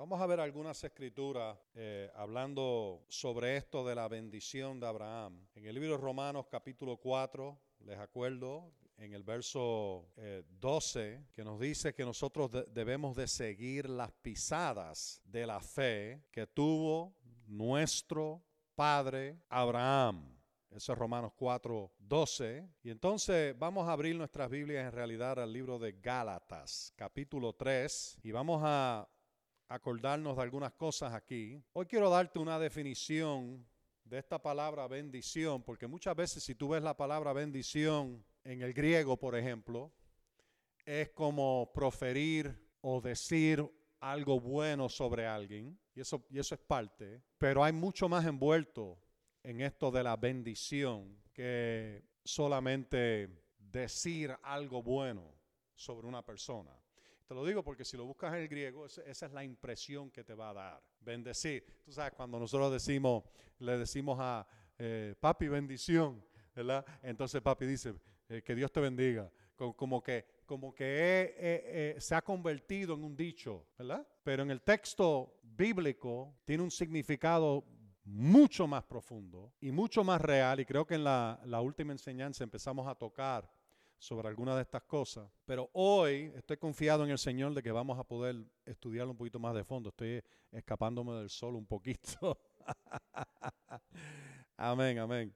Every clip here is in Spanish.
Vamos a ver algunas escrituras eh, hablando sobre esto de la bendición de Abraham. En el libro de Romanos capítulo 4, les acuerdo, en el verso 12, eh, que nos dice que nosotros debemos de seguir las pisadas de la fe que tuvo nuestro padre Abraham. Eso es Romanos 4, 12. Y entonces vamos a abrir nuestras Biblias en realidad al libro de Gálatas, capítulo 3, y vamos a acordarnos de algunas cosas aquí. Hoy quiero darte una definición de esta palabra bendición, porque muchas veces si tú ves la palabra bendición en el griego, por ejemplo, es como proferir o decir algo bueno sobre alguien, y eso, y eso es parte, pero hay mucho más envuelto en esto de la bendición que solamente decir algo bueno sobre una persona. Te lo digo porque si lo buscas en el griego, esa es la impresión que te va a dar. Bendecir. Tú sabes, cuando nosotros decimos, le decimos a eh, papi bendición. Entonces papi dice, eh, que Dios te bendiga. Como, que, como que se ha convertido en un dicho, ¿verdad? Pero en el texto bíblico tiene un significado mucho más profundo y mucho más real. Y creo que en la, última enseñanza empezamos a tocar sobre algunas de estas cosas. Pero hoy estoy confiado en el Señor de que vamos a poder estudiarlo un poquito más de fondo. Estoy escapándome del sol un poquito. amén, amén.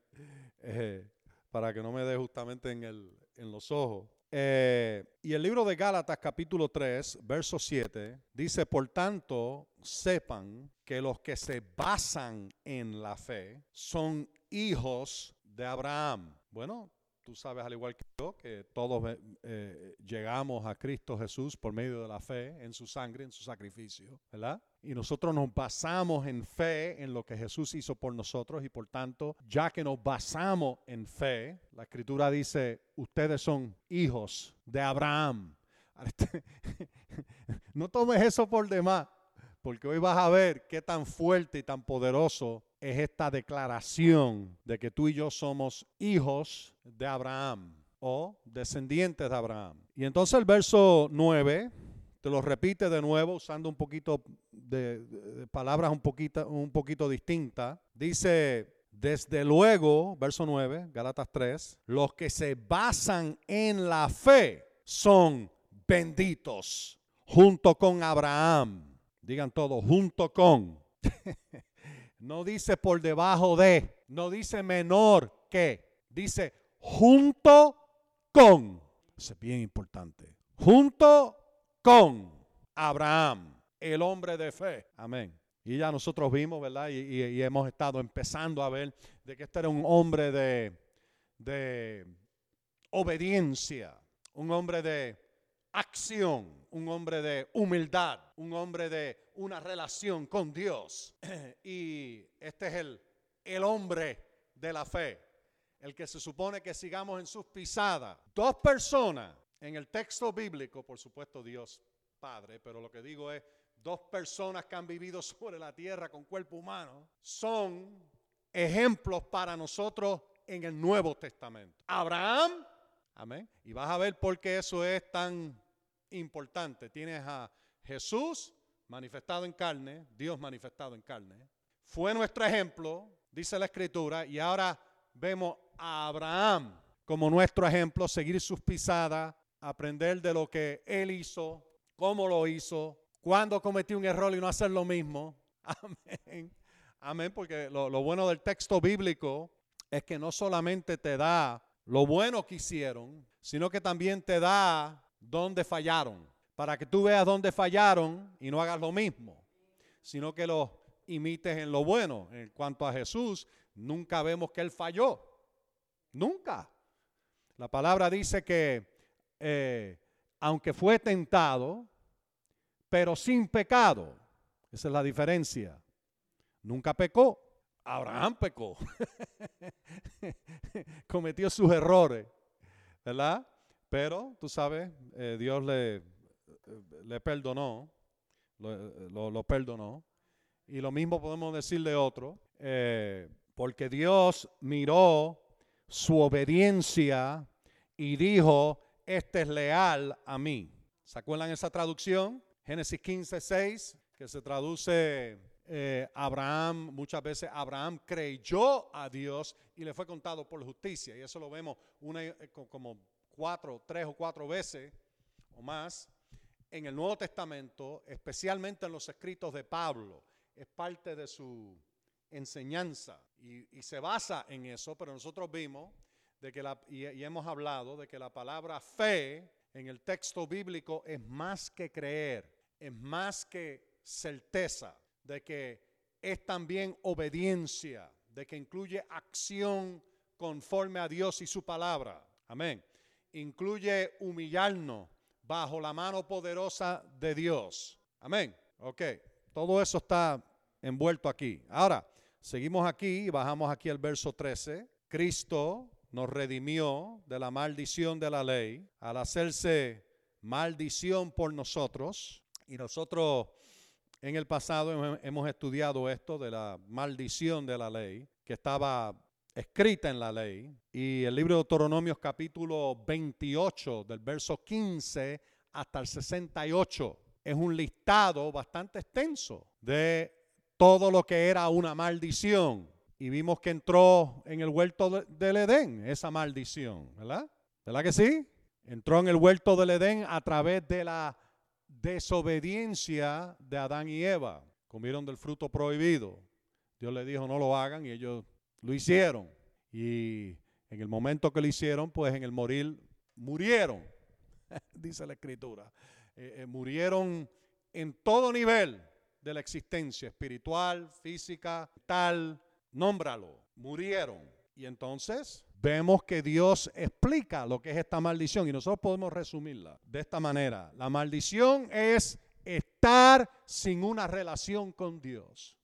Eh, para que no me dé justamente en, el, en los ojos. Eh, y el libro de Gálatas capítulo 3, verso 7, dice, por tanto, sepan que los que se basan en la fe son hijos de Abraham. Bueno, tú sabes al igual que yo que todos eh, eh, llegamos a Cristo Jesús por medio de la fe en su sangre, en su sacrificio, ¿verdad? Y nosotros nos basamos en fe en lo que Jesús hizo por nosotros y por tanto, ya que nos basamos en fe, la escritura dice, ustedes son hijos de Abraham. no tomes eso por demás, porque hoy vas a ver qué tan fuerte y tan poderoso es esta declaración de que tú y yo somos hijos de Abraham o descendientes de Abraham. Y entonces el verso 9 te lo repite de nuevo usando un poquito de, palabras un poquito, un poquito distintas. Dice, desde luego, verso 9, Galatas 3, los que se basan en la fe son benditos junto con Abraham. Digan todos, junto con. no dice por debajo de, no dice menor que, dice junto con. Eso es bien importante. Junto con Abraham, el hombre de fe. Amén. Y ya nosotros vimos, ¿verdad? Y, hemos estado empezando a ver de que este era un hombre de, de obediencia, un hombre de acción, un hombre de humildad, un hombre de una relación con Dios. Y este es el, el hombre de la fe, el que se supone que sigamos en sus pisadas. Dos personas en el texto bíblico, por supuesto Dios Padre, pero lo que digo es, dos personas que han vivido sobre la tierra con cuerpo humano, son ejemplos para nosotros en el Nuevo Testamento. Abraham, amén. Y vas a ver por qué eso es tan importante. Tienes a Jesús manifestado en carne, Dios manifestado en carne. Fue nuestro ejemplo, dice la escritura, y ahora vemos a Abraham como nuestro ejemplo, seguir sus pisadas, aprender de lo que él hizo, cómo lo hizo, cuándo cometió un error y no hacer lo mismo. Amén. Amén, porque lo, lo bueno del texto bíblico es que no solamente te da lo bueno que hicieron, sino que también te da dónde fallaron, para que tú veas dónde fallaron y no hagas lo mismo, sino que lo imites en lo bueno. En cuanto a Jesús, nunca vemos que él falló, nunca. La palabra dice que eh, aunque fue tentado, pero sin pecado. Esa es la diferencia. Nunca pecó. Abraham pecó. Cometió sus errores, ¿verdad? Pero, tú sabes, eh, Dios le, le perdonó, lo, perdonó. Y lo mismo podemos decir de otro, eh, porque Dios miró su obediencia y dijo, este es leal a mí. ¿Se acuerdan esa traducción? Génesis 15, 6. que se traduce eh, Abraham, muchas veces Abraham creyó a Dios y le fue contado por justicia. Y eso lo vemos una, eh, como cuatro, tres o cuatro veces o más en el Nuevo Testamento, especialmente en los escritos de Pablo. Es parte de su enseñanza y, se basa en eso, pero nosotros vimos de que y, y hemos hablado de que la palabra fe en el texto bíblico es más que creer, es más que certeza de que es también obediencia, de que incluye acción conforme a Dios y su palabra. Amén. Incluye humillarnos bajo la mano poderosa de Dios. Amén. Ok, todo eso está envuelto aquí. Ahora, seguimos aquí y bajamos aquí al verso 13. Cristo nos redimió de la maldición de la ley al hacerse maldición por nosotros. Y nosotros en el pasado hemos estudiado esto de la maldición de la ley, que estaba escrita en la ley. Y el libro de Deuteronomios capítulo 28, del verso 15 hasta el 68, es un listado bastante extenso de todo lo que era una maldición. Y vimos que entró en el huerto del Edén esa maldición, ¿verdad? ¿Verdad que sí? Entró en el huerto del Edén a través de la desobediencia de Adán y Eva. Comieron del fruto prohibido. Dios les dijo no lo hagan y ellos lo hicieron. Y en el momento que lo hicieron, pues en el morir murieron, dice la escritura. Eh, eh, murieron en todo nivel de la existencia, espiritual, física, tal, nómbralo. Murieron. Y entonces vemos que Dios explica lo que es esta maldición y nosotros podemos resumirla de esta manera. La maldición es estar sin una relación con Dios.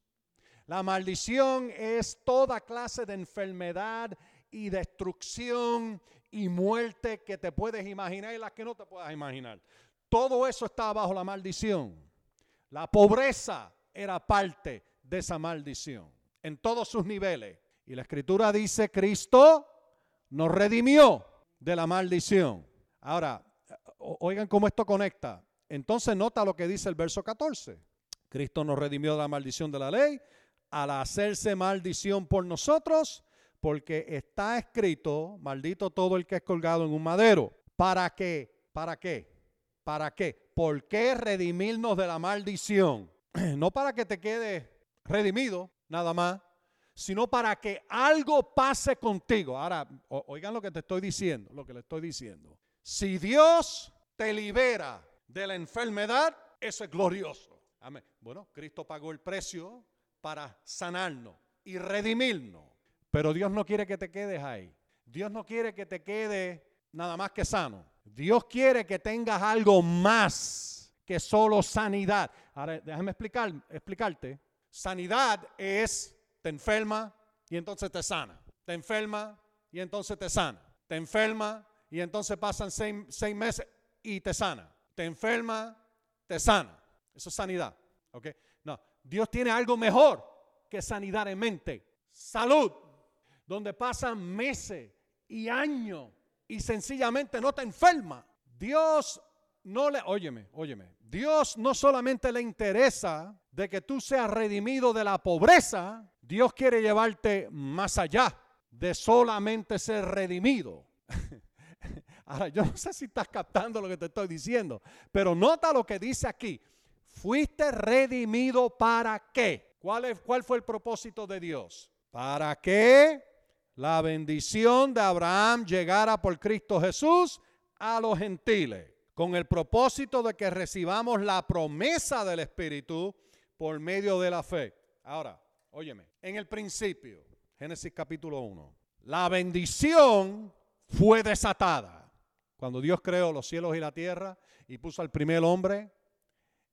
La maldición es toda clase de enfermedad y destrucción y muerte que te puedes imaginar y las que no te puedas imaginar. Todo eso está bajo la maldición. La pobreza era parte de esa maldición en todos sus niveles. Y la escritura dice, Cristo nos redimió de la maldición. Ahora, oigan cómo esto conecta. Entonces nota lo que dice el verso 14. Cristo nos redimió de la maldición de la ley al hacerse maldición por nosotros, porque está escrito, maldito todo el que es colgado en un madero. ¿Para qué? ¿Para qué? ¿Para qué? ¿Por qué redimirnos de la maldición? No para que te quede redimido, nada más, sino para que algo pase contigo. Ahora, oigan lo que te estoy diciendo, lo que le estoy diciendo. Si Dios te libera de la enfermedad, eso es glorioso. Amén. Bueno, Cristo pagó el precio para sanarnos y redimirnos. Pero Dios no quiere que te quedes ahí. Dios no quiere que te quede nada más que sano. Dios quiere que tengas algo más que solo sanidad. Ahora, déjame explicar, explicarte. Sanidad es te enferma y entonces te sana. Te enferma y entonces te sana. Te enferma y entonces pasan seis, meses y te sana. Te enferma, te sana. Eso es sanidad. ¿ok? No, Dios tiene algo mejor que sanidad en mente. Salud, donde pasan meses y años y sencillamente no te enferma. Dios no le, óyeme, óyeme, Dios no solamente le interesa de que tú seas redimido de la pobreza, Dios quiere llevarte más allá de solamente ser redimido. Ahora, yo no sé si estás captando lo que te estoy diciendo, pero nota lo que dice aquí. Fuiste redimido para qué? ¿Cuál, es, ¿Cuál fue el propósito de Dios? Para que la bendición de Abraham llegara por Cristo Jesús a los gentiles, con el propósito de que recibamos la promesa del Espíritu por medio de la fe. Ahora, óyeme, en el principio, Génesis capítulo 1, la bendición fue desatada. Cuando Dios creó los cielos y la tierra y puso al primer hombre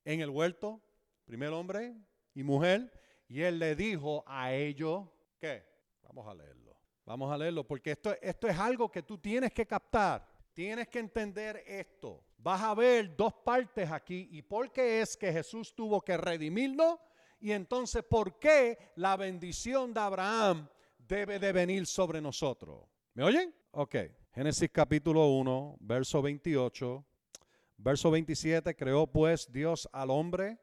en el huerto, primer hombre y mujer, y él le dijo a ellos, ¿qué? Vamos a leerlo. Vamos a leerlo porque esto, esto es algo que tú tienes que captar. Tienes que entender esto. Vas a ver dos partes aquí y por qué es que Jesús tuvo que redimirnos y entonces por qué la bendición de Abraham debe de venir sobre nosotros. ¿Me oyen? Ok. Génesis capítulo 1, verso 28. Verso 27, creó pues Dios al hombre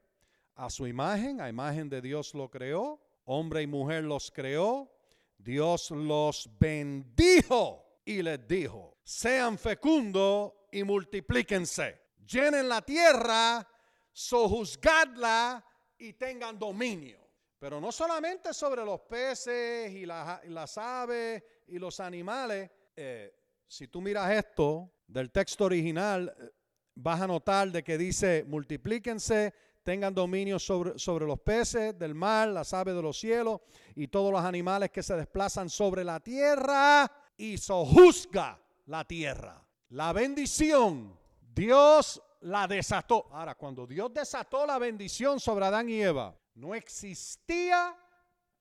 a su imagen, a imagen de Dios lo creó, hombre y mujer los creó, Dios los bendijo y les dijo, sean fecundos y multiplíquense, llenen la tierra, sojuzgadla y tengan dominio. Pero no solamente sobre los peces y las, aves y los animales. Eh, si tú miras esto del texto original, vas a notar de que dice, multiplíquense, tengan dominio sobre, sobre los peces del mar, las aves de los cielos y todos los animales que se desplazan sobre la tierra y sojuzga la tierra. La bendición, Dios la desató. Ahora, cuando Dios desató la bendición sobre Adán y Eva, no existía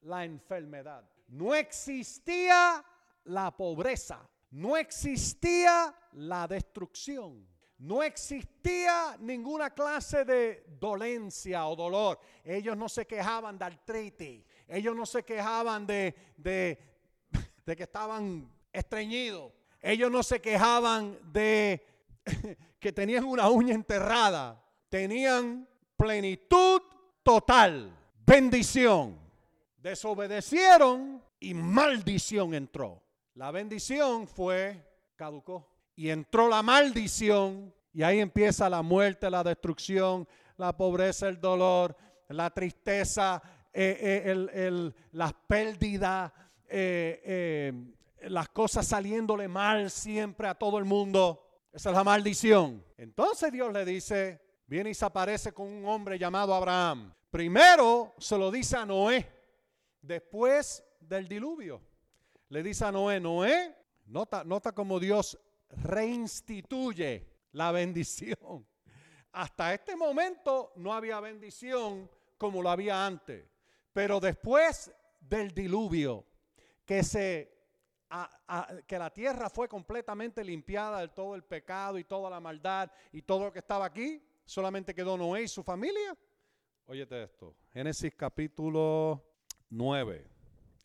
la enfermedad, no existía la pobreza, no existía la destrucción. No existía ninguna clase de dolencia o dolor. Ellos no se quejaban de artritis. Ellos no se quejaban de, de, de que estaban estreñidos. Ellos no se quejaban de que tenían una uña enterrada. Tenían plenitud total. Bendición. Desobedecieron y maldición entró. La bendición fue, caducó y entró la maldición y ahí empieza la muerte, la destrucción, la pobreza, el dolor, la tristeza, eh, eh, las pérdidas, eh, las cosas saliéndole mal siempre a todo el mundo. Esa es la maldición. Entonces Dios le dice, viene y se aparece con un hombre llamado Abraham. Primero se lo dice a Noé, después del diluvio. Le dice a Noé, Noé, nota, nota como Dios reinstituye la bendición. Hasta este momento no había bendición como lo había antes, pero después del diluvio, que se que la tierra fue completamente limpiada de todo el pecado y toda la maldad y todo lo que estaba aquí, solamente quedó Noé y su familia. Óyete esto, Génesis capítulo 9.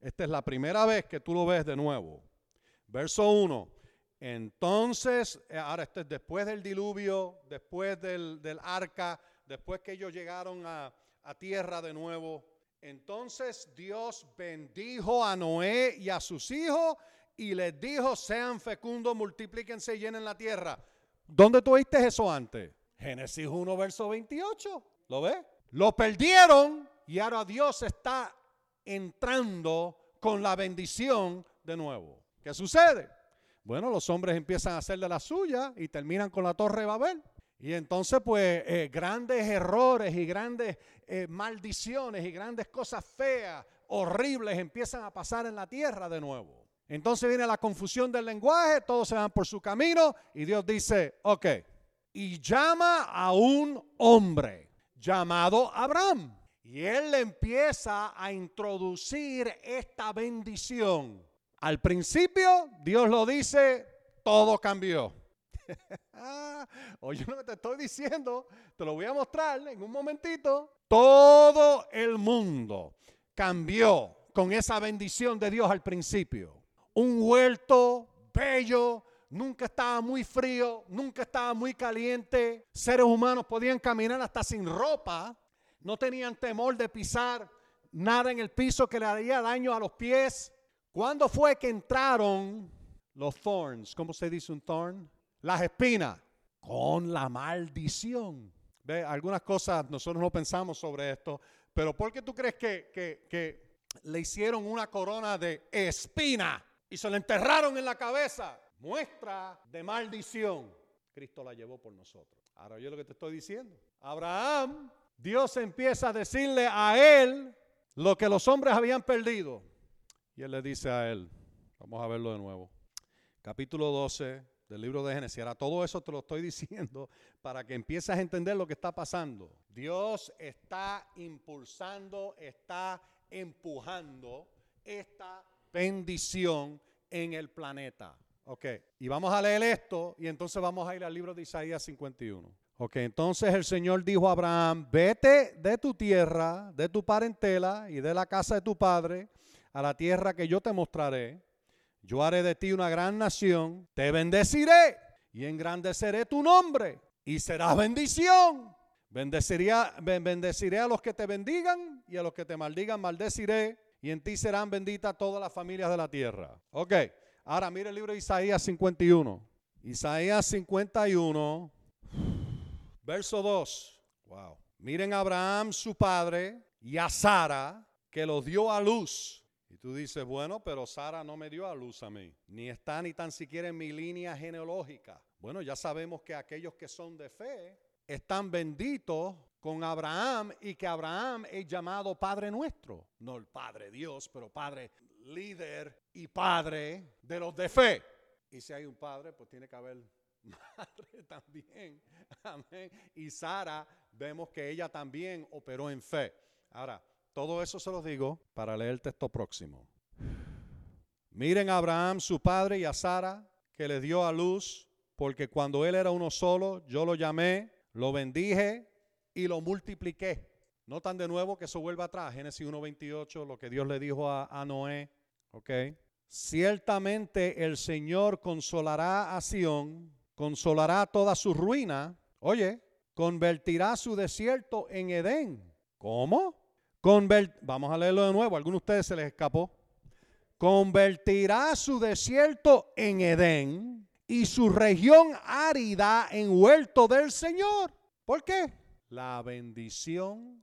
Esta es la primera vez que tú lo ves de nuevo. Verso 1. Entonces, eh, ahora después del diluvio, después del, arca, después que ellos llegaron a, a tierra de nuevo. Entonces Dios bendijo a Noé y a sus hijos y les dijo, sean fecundos, multiplíquense y llenen la tierra. ¿Dónde tú oíste eso antes? Génesis 1, verso 28. ¿Lo ves? Lo perdieron y ahora Dios está entrando con la bendición de nuevo. ¿Qué sucede? Bueno, los hombres empiezan a hacer de la suya y terminan con la torre de Babel. Y entonces, pues, eh, grandes errores y grandes eh, maldiciones y grandes cosas feas, horribles, empiezan a pasar en la tierra de nuevo. Entonces viene la confusión del lenguaje, todos se van por su camino y Dios dice, ok, y llama a un hombre llamado Abraham. Y él le empieza a introducir esta bendición al principio, Dios lo dice, todo cambió. Oye, lo que te estoy diciendo, te lo voy a mostrar en un momentito. Todo el mundo cambió con esa bendición de Dios al principio. Un huerto bello, nunca estaba muy frío, nunca estaba muy caliente. Seres humanos podían caminar hasta sin ropa, no tenían temor de pisar nada en el piso que le haría daño a los pies. ¿Cuándo fue que entraron los thorns? ¿Cómo se dice un thorn? Las espinas. Con la maldición. Ve, algunas cosas nosotros no pensamos sobre esto, pero ¿por qué tú crees que, que le hicieron una corona de espina y se la enterraron en la cabeza? Muestra de maldición. Cristo la llevó por nosotros. Ahora yo lo que te estoy diciendo. Abraham, Dios empieza a decirle a él lo que los hombres habían perdido. Y él le dice a él, vamos a verlo de nuevo, capítulo 12 del libro de Génesis. Ahora todo eso te lo estoy diciendo para que empieces a entender lo que está pasando. Dios está impulsando, está empujando esta bendición en el planeta. Ok, y vamos a leer esto y entonces vamos a ir al libro de Isaías 51. Ok, entonces el Señor dijo a Abraham, vete de tu tierra, de tu parentela y de la casa de tu padre a la tierra que yo te mostraré. Yo haré de ti una gran nación, te bendeciré y engrandeceré tu nombre y serás bendición. Bendeciré, bendeciré a los que te bendigan y a los que te maldigan maldeciré y en ti serán benditas todas las familias de la tierra. Ok, ahora mire el libro de Isaías 51. Isaías 51, verso 2. Wow. Miren a Abraham su padre y a Sara que los dio a luz. Y tú dices, bueno, pero Sara no me dio a luz a mí, ni está ni tan siquiera en mi línea genealógica. Bueno, ya sabemos que aquellos que son de fe están benditos con Abraham y que Abraham es llamado Padre nuestro. No el Padre Dios, pero Padre líder y Padre de los de fe. Y si hay un Padre, pues tiene que haber madre también. Amén. Y Sara, vemos que ella también operó en fe. Ahora, todo eso se los digo para leer el texto próximo. Miren a Abraham, su padre, y a Sara, que le dio a luz, porque cuando él era uno solo, yo lo llamé, lo bendije y lo multipliqué. Notan de nuevo que eso vuelve atrás, Génesis 1.28, lo que Dios le dijo a, a Noé. ¿Ok? Ciertamente el Señor consolará a Sión, consolará toda su ruina. Oye, convertirá su desierto en Edén. ¿Cómo? Vamos a leerlo de nuevo, algunos de ustedes se les escapó. Convertirá su desierto en Edén y su región árida en huerto del Señor. ¿Por qué? La bendición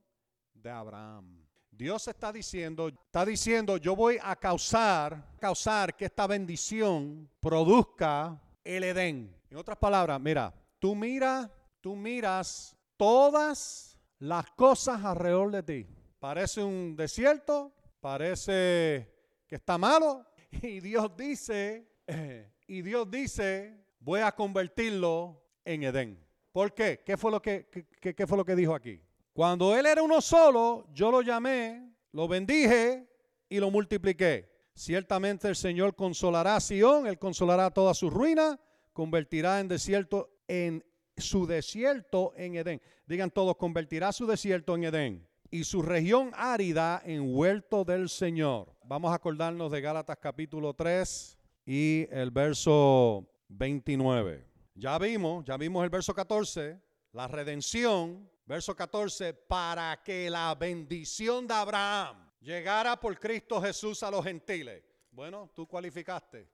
de Abraham. Dios está diciendo, está diciendo, yo voy a causar, causar que esta bendición produzca el Edén. En otras palabras, mira, tú mira, tú miras todas las cosas alrededor de ti. Parece un desierto, parece que está malo y Dios dice, y Dios dice, voy a convertirlo en Edén. ¿Por qué? ¿Qué fue lo que, qué fue lo que dijo aquí? Cuando él era uno solo, yo lo llamé, lo bendije y lo multipliqué. Ciertamente el Señor consolará a Sión, él consolará toda su ruina, convertirá en desierto en su desierto en Edén. Digan todos, convertirá su desierto en Edén y su región árida en huerto del Señor. Vamos a acordarnos de Gálatas capítulo 3 y el verso 29. Ya vimos, ya vimos el verso 14, la redención Verso 14, para que la bendición de Abraham llegara por Cristo Jesús a los gentiles. Bueno, tú cualificaste,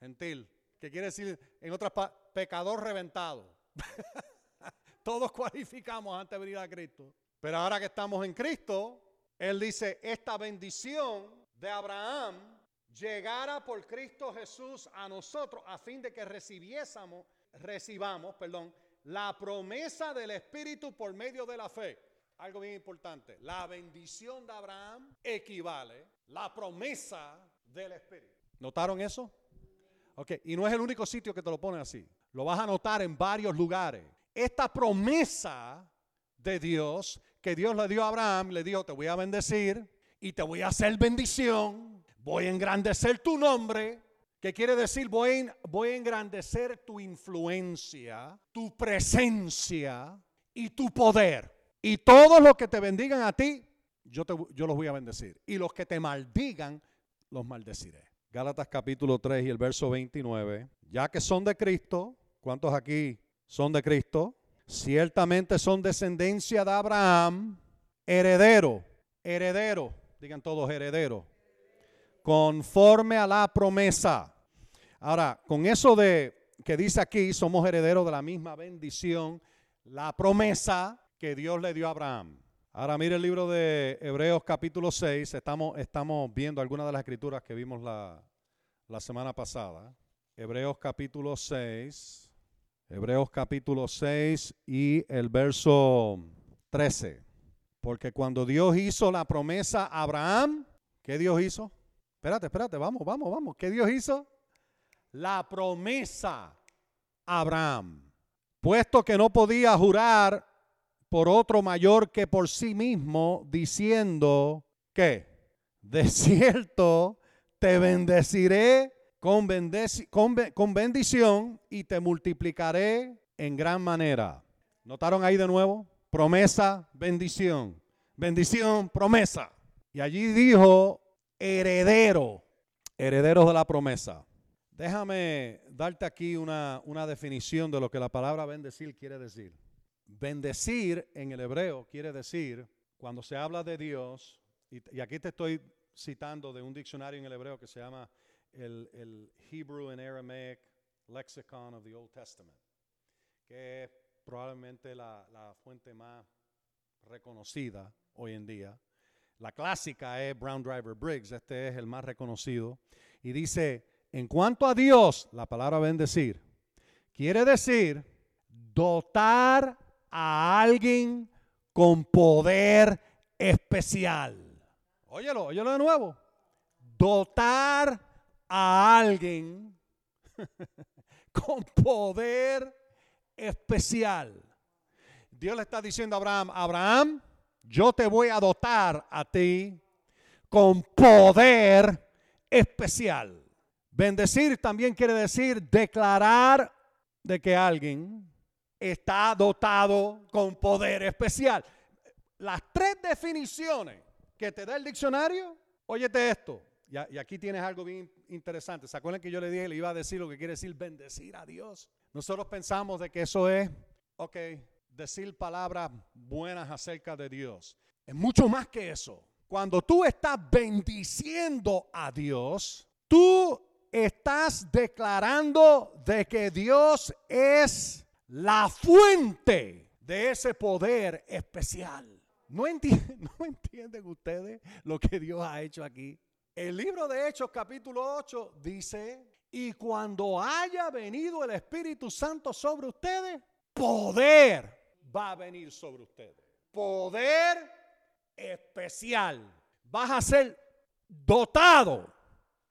gentil. ¿Qué quiere decir en otras palabras? Pecador reventado. Todos cualificamos antes de venir a Cristo. Pero ahora que estamos en Cristo, Él dice, esta bendición de Abraham llegara por Cristo Jesús a nosotros a fin de que recibiésemos, recibamos, perdón, la promesa del Espíritu por medio de la fe. Algo bien importante, la bendición de Abraham equivale la promesa del Espíritu. ¿Notaron eso? Ok, y no es el único sitio que te lo pone así. Lo vas a notar en varios lugares. Esta promesa de Dios que Dios le dio a Abraham, le dijo, te voy a bendecir y te voy a hacer bendición, voy a engrandecer tu nombre, ¿Qué quiere decir? Voy, voy a engrandecer tu influencia, tu presencia y tu poder. Y todos los que te bendigan a ti, yo, te, yo los voy a bendecir. Y los que te maldigan, los maldeciré. Gálatas capítulo 3 y el verso 29. Ya que son de Cristo, ¿cuántos aquí son de Cristo? Ciertamente son descendencia de Abraham, heredero, heredero, digan todos heredero conforme a la promesa. Ahora, con eso de que dice aquí, somos herederos de la misma bendición, la promesa que Dios le dio a Abraham. Ahora mire el libro de Hebreos capítulo 6, estamos, estamos viendo algunas de las escrituras que vimos la, la semana pasada. Hebreos capítulo 6, Hebreos capítulo 6 y el verso 13. Porque cuando Dios hizo la promesa a Abraham, ¿qué Dios hizo? Espérate, espérate, vamos, vamos, vamos. ¿Qué Dios hizo? La promesa a Abraham. Puesto que no podía jurar por otro mayor que por sí mismo, diciendo que, de cierto, te bendeciré con, bendición y te multiplicaré en gran manera. ¿Notaron ahí de nuevo? Promesa, bendición. Bendición, promesa. Y allí dijo heredero, herederos de la promesa. Déjame darte aquí una, una definición de lo que la palabra bendecir quiere decir. Bendecir en el hebreo quiere decir, cuando se habla de Dios, y aquí te estoy citando de un diccionario en el hebreo que se llama el, Hebrew and Aramaic Lexicon of the Old Testament, que es probablemente la, la fuente más reconocida hoy en día. La clásica es Brown Driver Briggs, este es el más reconocido. Y dice, en cuanto a Dios, la palabra bendecir, quiere decir dotar a alguien con poder especial. Óyelo, óyelo de nuevo. Dotar a alguien con poder especial. Dios le está diciendo a Abraham, Abraham, yo te voy a dotar a ti con poder especial. Bendecir también quiere decir declarar de que alguien está dotado con poder especial. Las tres definiciones que te da el diccionario, óyete esto, y, aquí tienes algo bien interesante. ¿Se acuerdan que yo le dije, le iba a decir lo que quiere decir bendecir a Dios? Nosotros pensamos de que eso es, ok, decir palabras buenas acerca de Dios. Es mucho más que eso. Cuando tú estás bendiciendo a Dios, tú estás declarando de que Dios es la fuente de ese poder especial. ¿No, entienden, ¿No entienden ustedes lo que Dios ha hecho aquí? El libro de Hechos capítulo 8 dice, y cuando haya venido el Espíritu Santo sobre ustedes, poder va a venir sobre ustedes. Poder especial. Vas a ser dotado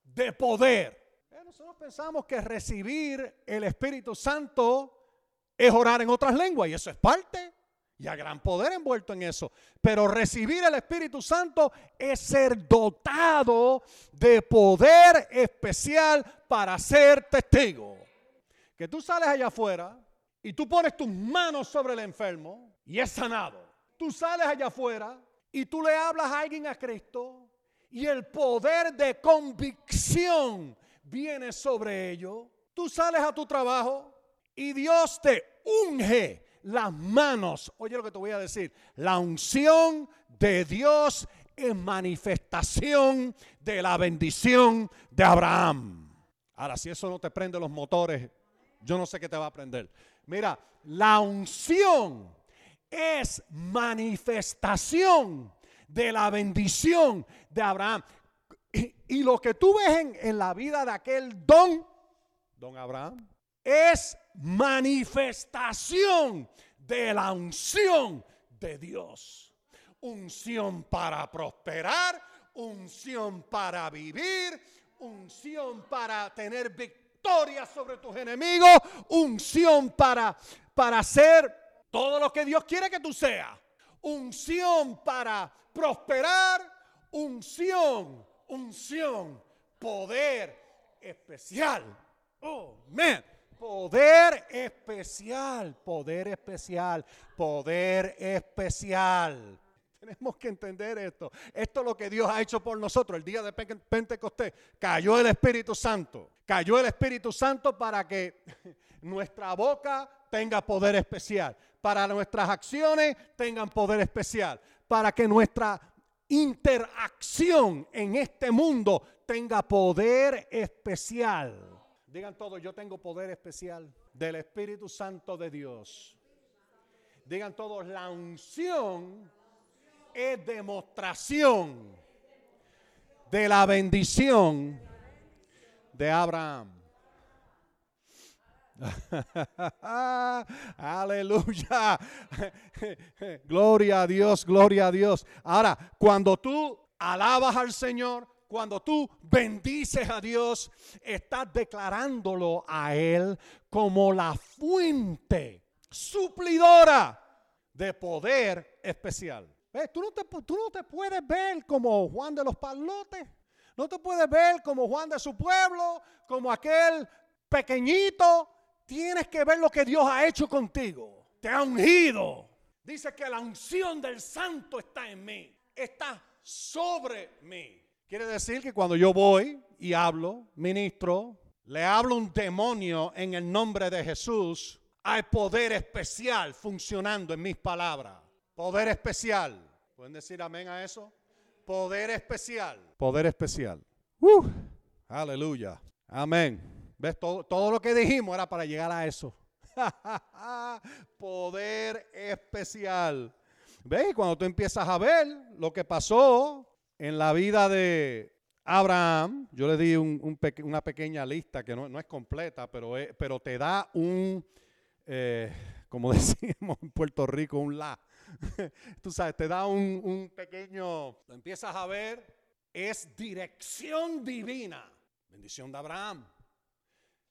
de poder. Eh, nosotros pensamos que recibir el Espíritu Santo es orar en otras lenguas y eso es parte y a gran poder envuelto en eso. Pero recibir el Espíritu Santo es ser dotado de poder especial para ser testigo. Que tú sales allá afuera y tú pones tus manos sobre el enfermo y es sanado. Tú sales allá afuera y tú le hablas a alguien a Cristo y el poder de convicción viene sobre ellos. Tú sales a tu trabajo y Dios te unge las manos. Oye lo que te voy a decir. La unción de Dios es manifestación de la bendición de Abraham. Ahora, si eso no te prende los motores, yo no sé qué te va a prender. Mira, la unción es manifestación de la bendición de Abraham. Y, lo que tú ves en, en la vida de aquel don, don Abraham, es manifestación de la unción de Dios. Unción para prosperar, unción para vivir, unción para tener victoria sobre tus enemigos, unción para, para hacer todo lo que Dios quiere que tú seas, unción para prosperar, unción, unción, poder especial. Oh. Poder especial, poder especial, poder especial. Tenemos que entender esto. Esto es lo que Dios ha hecho por nosotros. El día de Pentecostés cayó el Espíritu Santo. Cayó el Espíritu Santo para que nuestra boca tenga poder especial. Para nuestras acciones tengan poder especial. Para que nuestra interacción en este mundo tenga poder especial. Digan todos, yo tengo poder especial del Espíritu Santo de Dios. Digan todos, la unción es demostración de la bendición de Abraham. Aleluya. gloria a Dios, gloria a Dios. Ahora, cuando tú alabas al Señor, cuando tú bendices a Dios, estás declarándolo a Él como la fuente suplidora de poder especial. Tú, no te, tú no te puedes ver como Juan de los Palotes. No te puedes ver como Juan de su pueblo, como aquel pequeñito. Tienes que ver lo que Dios ha hecho contigo. Te ha ungido. Dice que la unción del santo está en mí. Está sobre mí. Quiere decir que cuando yo voy y hablo, ministro, le hablo un demonio en el nombre de Jesús, Hay poder especial funcionando en mis palabras. Poder especial. ¿Pueden decir amén a eso? Poder especial. Poder especial. Uh, aleluya. Amén. ¿Ves? Todo, todo lo que dijimos era para llegar a eso. poder especial. ¿Ves? Cuando tú empiezas a ver lo que pasó en la vida de Abraham, yo le di una pequeña lista que no, es completa, pero, te da un, eh, como decimos en Puerto Rico, un la. Tú sabes, te da un, un pequeño, lo empiezas a ver, es dirección divina. Bendición de Abraham.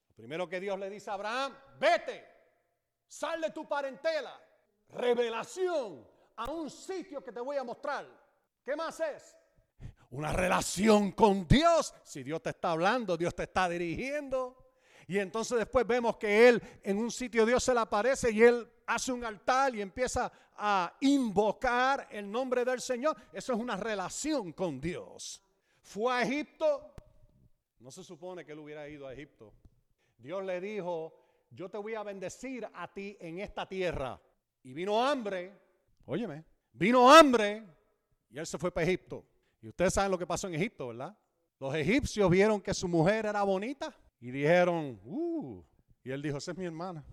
Lo primero que Dios le dice a Abraham, vete, sal de tu parentela, revelación a un sitio que te voy a mostrar. ¿Qué más es? Una relación con Dios. Si Dios te está hablando, Dios te está dirigiendo. Y entonces después vemos que él en un sitio Dios se le aparece y él hace un altar y empieza a invocar el nombre del Señor. Eso es una relación con Dios. Fue a Egipto. No se supone que él hubiera ido a Egipto. Dios le dijo, yo te voy a bendecir a ti en esta tierra. Y vino hambre. Óyeme, vino hambre y él se fue para Egipto. Y ustedes saben lo que pasó en Egipto, ¿verdad? Los egipcios vieron que su mujer era bonita y dijeron, uh, y él dijo, esa es mi hermana.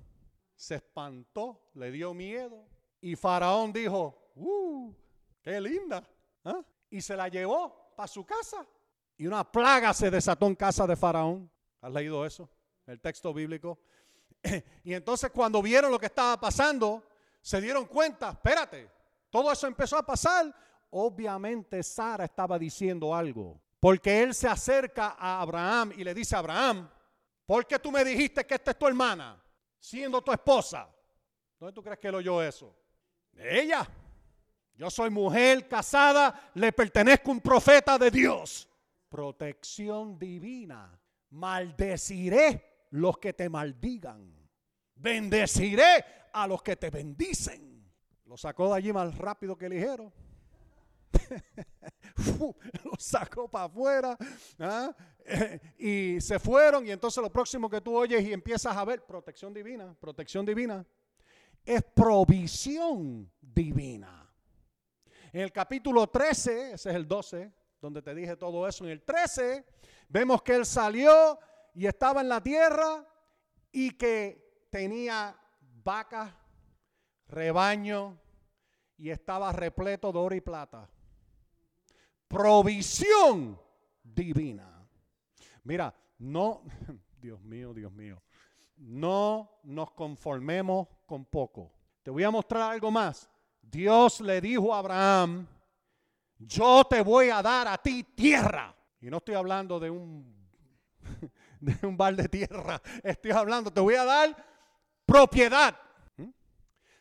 Se espantó, le dio miedo. Y Faraón dijo, uh, qué linda. ¿ah? Y se la llevó para su casa. Y una plaga se desató en casa de Faraón. ¿Has leído eso? El texto bíblico. y entonces cuando vieron lo que estaba pasando, se dieron cuenta, espérate, todo eso empezó a pasar. Obviamente Sara estaba diciendo algo. Porque él se acerca a Abraham y le dice Abraham, ¿por qué tú me dijiste que esta es tu hermana? Siendo tu esposa. ¿Dónde tú crees que él oyó eso? De ella. Yo soy mujer casada, le pertenezco a un profeta de Dios. Protección divina. Maldeciré los que te maldigan. Bendeciré a los que te bendicen. Lo sacó de allí más rápido que ligero. lo sacó para afuera ¿ah? y se fueron y entonces lo próximo que tú oyes y empiezas a ver protección divina, protección divina es provisión divina. En el capítulo 13, ese es el 12, donde te dije todo eso, en el 13 vemos que él salió y estaba en la tierra y que tenía vacas, rebaño y estaba repleto de oro y plata provisión divina. Mira, no, Dios mío, Dios mío, no nos conformemos con poco. Te voy a mostrar algo más. Dios le dijo a Abraham, yo te voy a dar a ti tierra. Y no estoy hablando de un, de un bar de tierra, estoy hablando, te voy a dar propiedad.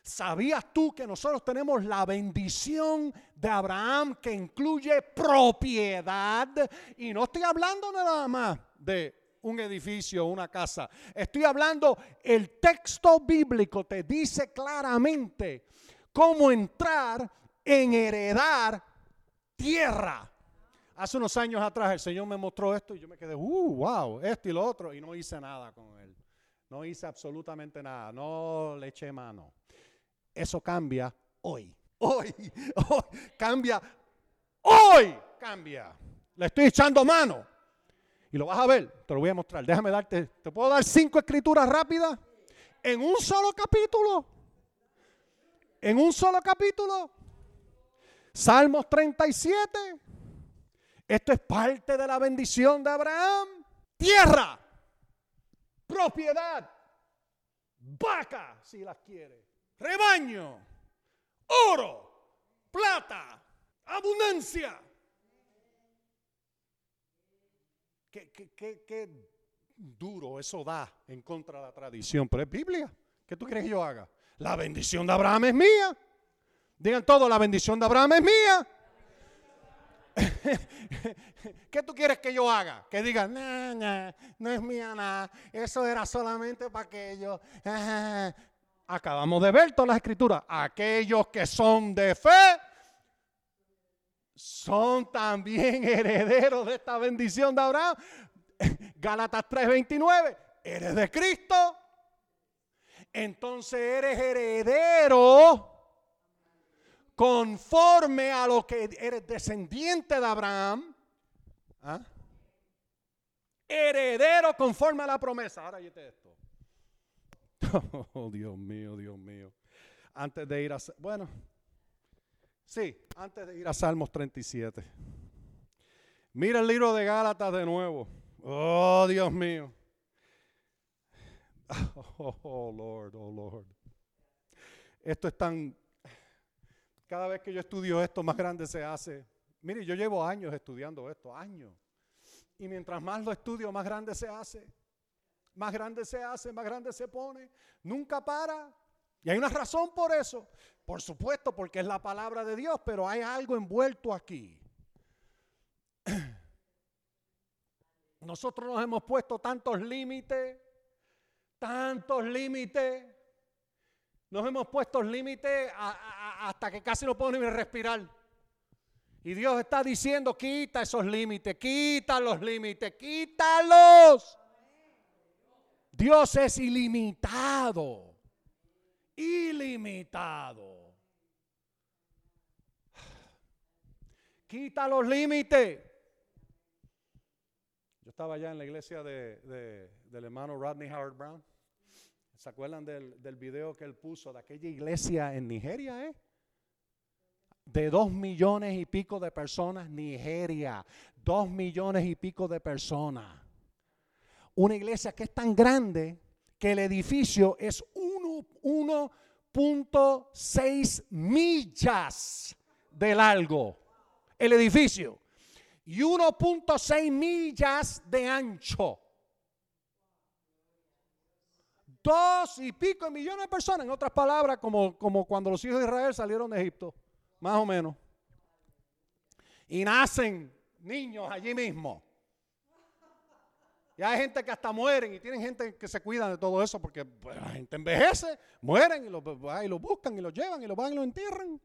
¿Sabías tú que nosotros tenemos la bendición de Abraham que incluye propiedad? Y no estoy hablando nada más de un edificio, una casa. Estoy hablando, el texto bíblico te dice claramente cómo entrar en heredar tierra. Hace unos años atrás el Señor me mostró esto y yo me quedé, uh, wow, esto y lo otro, y no hice nada con él. No hice absolutamente nada, no le eché mano. Eso cambia hoy. Hoy, hoy, cambia. Hoy cambia. Le estoy echando mano. Y lo vas a ver, te lo voy a mostrar. Déjame darte, ¿te puedo dar cinco escrituras rápidas? En un solo capítulo. En un solo capítulo. Salmos 37. Esto es parte de la bendición de Abraham. Tierra, propiedad, vaca, si las quiere rebaño, oro, plata, abundancia. Qué, duro eso da en contra de la tradición, pero es Biblia. ¿Qué tú crees que yo haga? La bendición de Abraham es mía. Digan todo, la bendición de Abraham es mía. ¿Qué tú quieres que yo haga? Que digan, no, no es mía nada, eso era solamente para aquello. Acabamos de ver todas las escrituras. Aquellos que son de fe son también herederos de esta bendición de Abraham. Gálatas 3:29, eres de Cristo. entonces eres heredero conforme a lo que eres descendiente de Abraham. ¿Ah? Heredero conforme a la promesa. Ahora te esto. Oh, Dios mío, Dios mío. Antes de ir a... Bueno, sí, antes de ir a Salmos 37. Mira el libro de Gálatas de nuevo. Oh, Dios mío. Oh, Lord, oh, Lord. Esto es tan... Cada vez que yo estudio esto, más grande se hace. Mire, yo llevo años estudiando esto, años. Y mientras más lo estudio, más grande se hace. Más grande se hace, más grande se pone. Nunca para. Y hay una razón por eso. Por supuesto, porque es la palabra de Dios, pero hay algo envuelto aquí. Nosotros nos hemos puesto tantos límites, tantos límites. Nos hemos puesto límites hasta que casi no podemos ni respirar. Y Dios está diciendo, quita esos límites, quita los límites, quítalos. Dios es ilimitado, ilimitado. Quita los límites. Yo estaba allá en la iglesia de, del hermano Rodney Howard Brown. ¿Se acuerdan del, del, video que él puso de aquella iglesia en Nigeria? Eh? De dos millones y pico de personas, Nigeria. Dos millones y pico de personas. Una iglesia que es tan grande que el edificio es 1.6 millas de largo. El edificio y 1.6 millas de ancho. Dos y pico millones de personas, en otras palabras, como, como cuando los hijos de Israel salieron de Egipto, más o menos. Y nacen niños allí mismo. Y hay gente que hasta mueren y tienen gente que se cuida de todo eso porque pues, la gente envejece, mueren y lo, y buscan y lo llevan y lo van y lo entierran.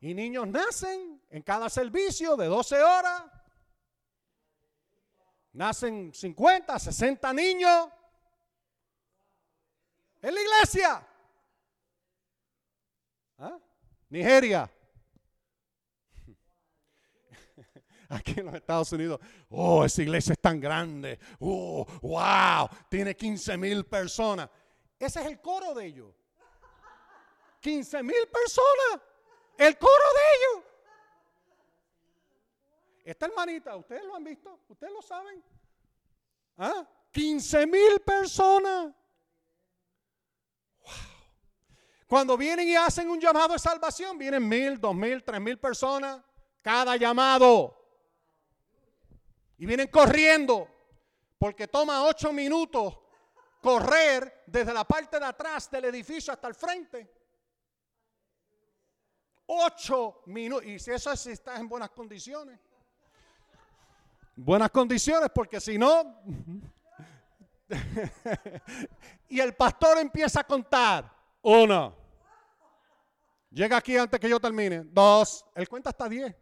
Y niños nacen en cada servicio de 12 horas. Nacen 50, 60 niños en la iglesia. ¿Ah? Nigeria. Aquí en los Estados Unidos, oh, esa iglesia es tan grande. Oh, wow, tiene 15 mil personas. Ese es el coro de ellos. 15 mil personas. El coro de ellos. Esta hermanita, ustedes lo han visto, ustedes lo saben. ¿Ah? 15 mil personas. Wow. Cuando vienen y hacen un llamado de salvación, vienen mil, dos mil, tres mil personas cada llamado. Y vienen corriendo, porque toma ocho minutos correr desde la parte de atrás del edificio hasta el frente. Ocho minutos. Y si eso es si estás en buenas condiciones. Buenas condiciones, porque si no. y el pastor empieza a contar. Uno. Llega aquí antes que yo termine. Dos. Él cuenta hasta diez.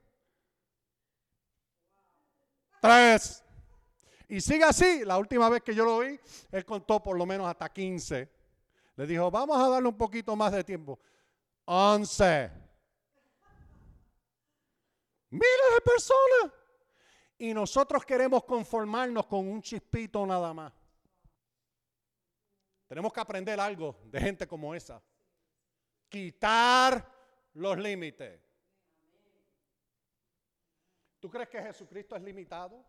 Tres. Y sigue así. La última vez que yo lo vi, él contó por lo menos hasta quince. Le dijo, vamos a darle un poquito más de tiempo. Once miles de personas. Y nosotros queremos conformarnos con un chispito nada más. Tenemos que aprender algo de gente como esa. Quitar los límites. ¿Tú crees que Jesucristo es limitado?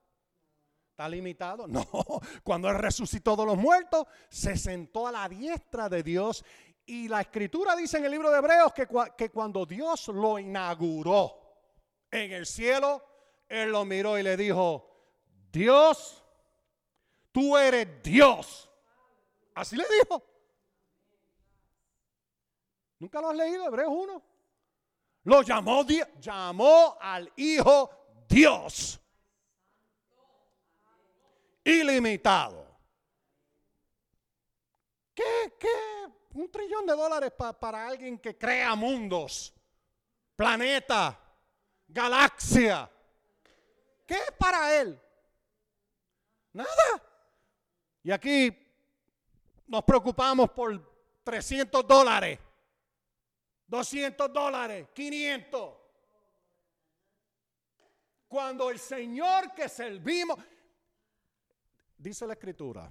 ¿Está limitado? No. Cuando Él resucitó de los muertos, se sentó a la diestra de Dios. Y la escritura dice en el libro de Hebreos que, que cuando Dios lo inauguró, en el cielo, él lo miró y le dijo, Dios, tú eres Dios. Así le dijo. ¿Nunca lo has leído, Hebreos 1? Lo llamó, llamó al Hijo Dios. Ilimitado. ¿Qué? ¿Qué? Un trillón de dólares para alguien que crea mundos, planeta, galaxia. ¿Qué es para él? Nada. Y aquí nos preocupamos por 300 dólares, 200 dólares, 500. Cuando el Señor que servimos, dice la escritura,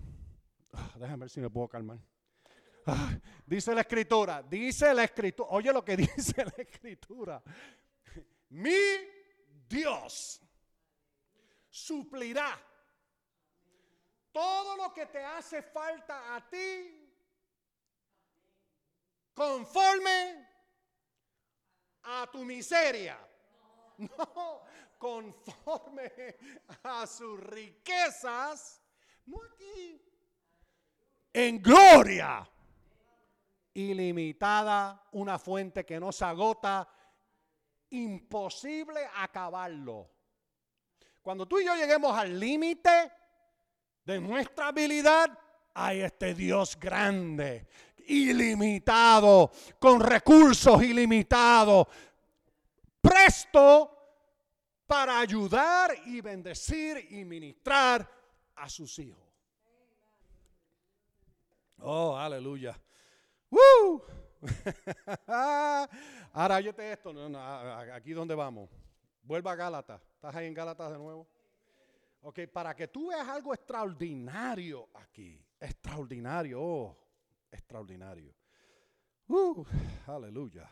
ah, déjame ver si me puedo calmar. Ah, dice la escritura, dice la escritura, oye lo que dice la escritura. Mi Dios suplirá todo lo que te hace falta a ti conforme a tu miseria. No, conforme a sus riquezas, no aquí, en gloria ilimitada, una fuente que no se agota, imposible acabarlo. Cuando tú y yo lleguemos al límite de nuestra habilidad, hay este Dios grande, ilimitado, con recursos ilimitados, presto para ayudar y bendecir y ministrar a sus hijos. Oh, aleluya. ¡Woo! Ahora oyete esto, aquí donde vamos. Vuelva a Gálatas. ¿Estás ahí en Gálatas de nuevo? Ok, para que tú veas algo extraordinario aquí. Extraordinario, oh, extraordinario. Uh, aleluya.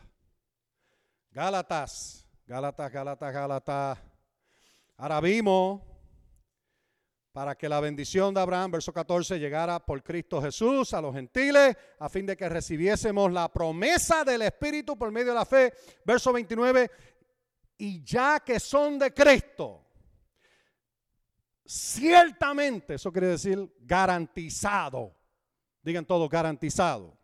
Gálatas, Gálatas, Gálatas, Gálatas. Ahora vimos para que la bendición de Abraham, verso 14, llegara por Cristo Jesús a los gentiles, a fin de que recibiésemos la promesa del Espíritu por medio de la fe. Verso 29, y ya que son de Cristo, ciertamente, eso quiere decir garantizado, digan todos garantizado,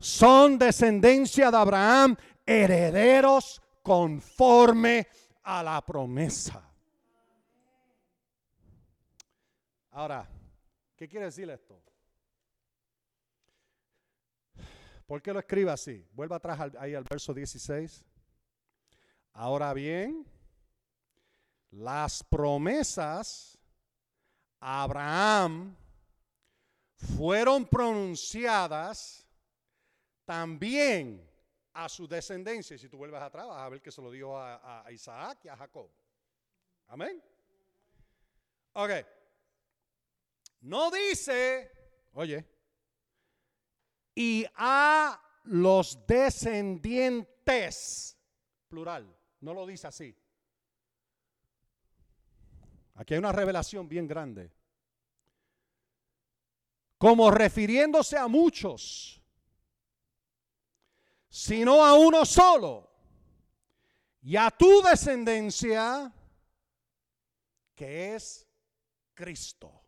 son descendencia de Abraham, herederos conforme a la promesa. Ahora, ¿qué quiere decir esto? ¿Por qué lo escribe así? Vuelva atrás ahí al verso 16. Ahora bien, las promesas a Abraham fueron pronunciadas también a su descendencia. Si tú vuelves atrás, vas a ver que se lo dio a, a Isaac y a Jacob. Amén. Ok. No dice, oye, y a los descendientes, plural, no lo dice así. Aquí hay una revelación bien grande. Como refiriéndose a muchos, sino a uno solo, y a tu descendencia, que es Cristo.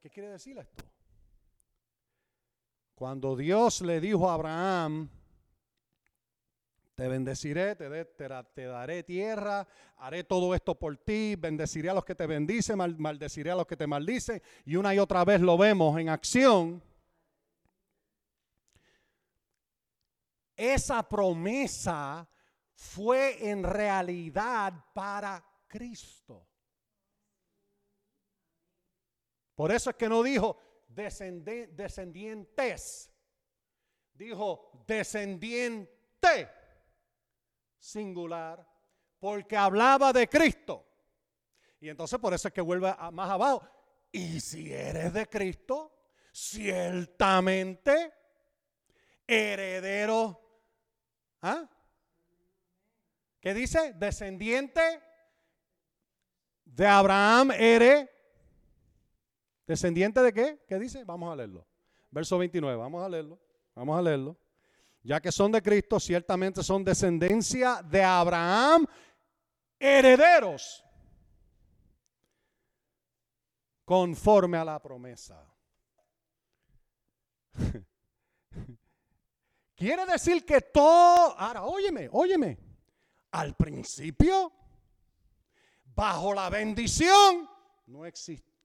¿Qué quiere decir esto? Cuando Dios le dijo a Abraham, te bendeciré, te, daré tierra, haré todo esto por ti, bendeciré a los que te bendicen, maldeciré a los que te maldicen, y una y otra vez lo vemos en acción. Esa promesa fue en realidad para Cristo. Por eso es que no dijo descendientes, dijo descendiente singular, porque hablaba de Cristo. Y entonces por eso es que vuelve más abajo. Y si eres de Cristo, ciertamente heredero. ¿Ah? ¿Qué dice? Descendiente de Abraham eres ¿Descendiente de qué? ¿Qué dice? Vamos a leerlo. Verso 29, vamos a leerlo. Vamos a leerlo. Ya que son de Cristo, ciertamente son descendencia de Abraham, herederos, conforme a la promesa. Quiere decir que todo, ahora óyeme, óyeme, al principio, bajo la bendición, no existe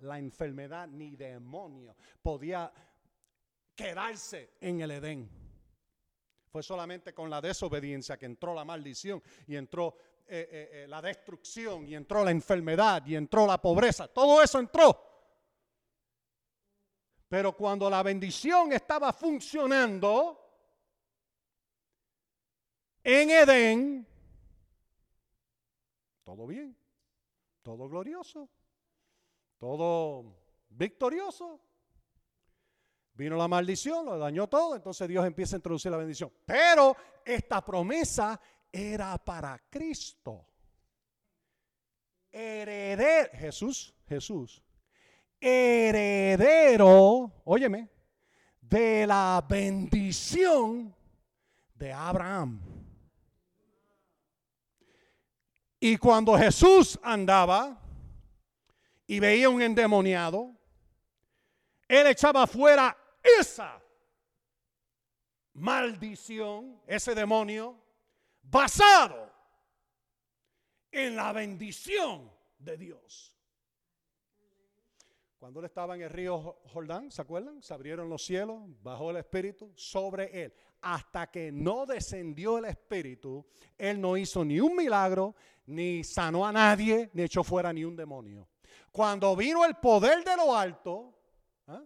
la enfermedad ni demonio podía quedarse en el Edén. Fue solamente con la desobediencia que entró la maldición y entró eh, eh, eh, la destrucción y entró la enfermedad y entró la pobreza. Todo eso entró. Pero cuando la bendición estaba funcionando en Edén, todo bien, todo glorioso, todo victorioso. Vino la maldición, lo dañó todo, entonces Dios empieza a introducir la bendición. Pero esta promesa era para Cristo. Heredero, Jesús, Jesús, heredero, óyeme, de la bendición de Abraham. Y cuando Jesús andaba y veía un endemoniado, él echaba fuera esa maldición, ese demonio, basado en la bendición de Dios. Cuando él estaba en el río Jordán, ¿se acuerdan? Se abrieron los cielos, bajó el Espíritu sobre él. Hasta que no descendió el Espíritu, él no hizo ni un milagro, ni sanó a nadie, ni echó fuera ni un demonio. Cuando vino el poder de lo alto, ¿ah?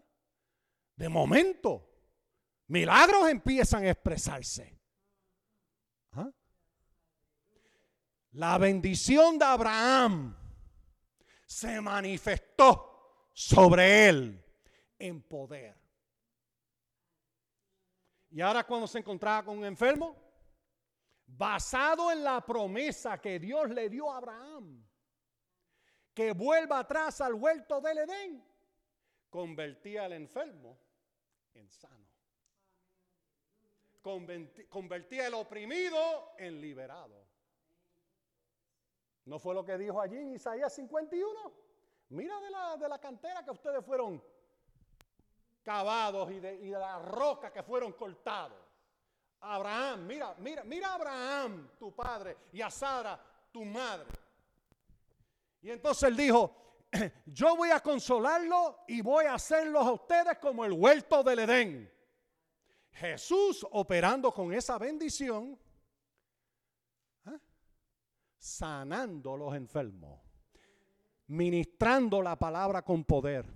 de momento, milagros empiezan a expresarse. ¿Ah? La bendición de Abraham se manifestó sobre él en poder. Y ahora cuando se encontraba con un enfermo, basado en la promesa que Dios le dio a Abraham, que vuelva atrás al huerto del Edén, convertía al enfermo en sano. Convertía el oprimido en liberado. ¿No fue lo que dijo allí en Isaías 51? Mira de la, de la cantera que ustedes fueron cavados y de, y de la roca que fueron cortados. Abraham, mira, mira, mira a Abraham, tu padre, y a Sara, tu madre. Y entonces él dijo, yo voy a consolarlo y voy a hacerlos a ustedes como el huerto del Edén. Jesús operando con esa bendición, ¿eh? sanando a los enfermos, ministrando la palabra con poder,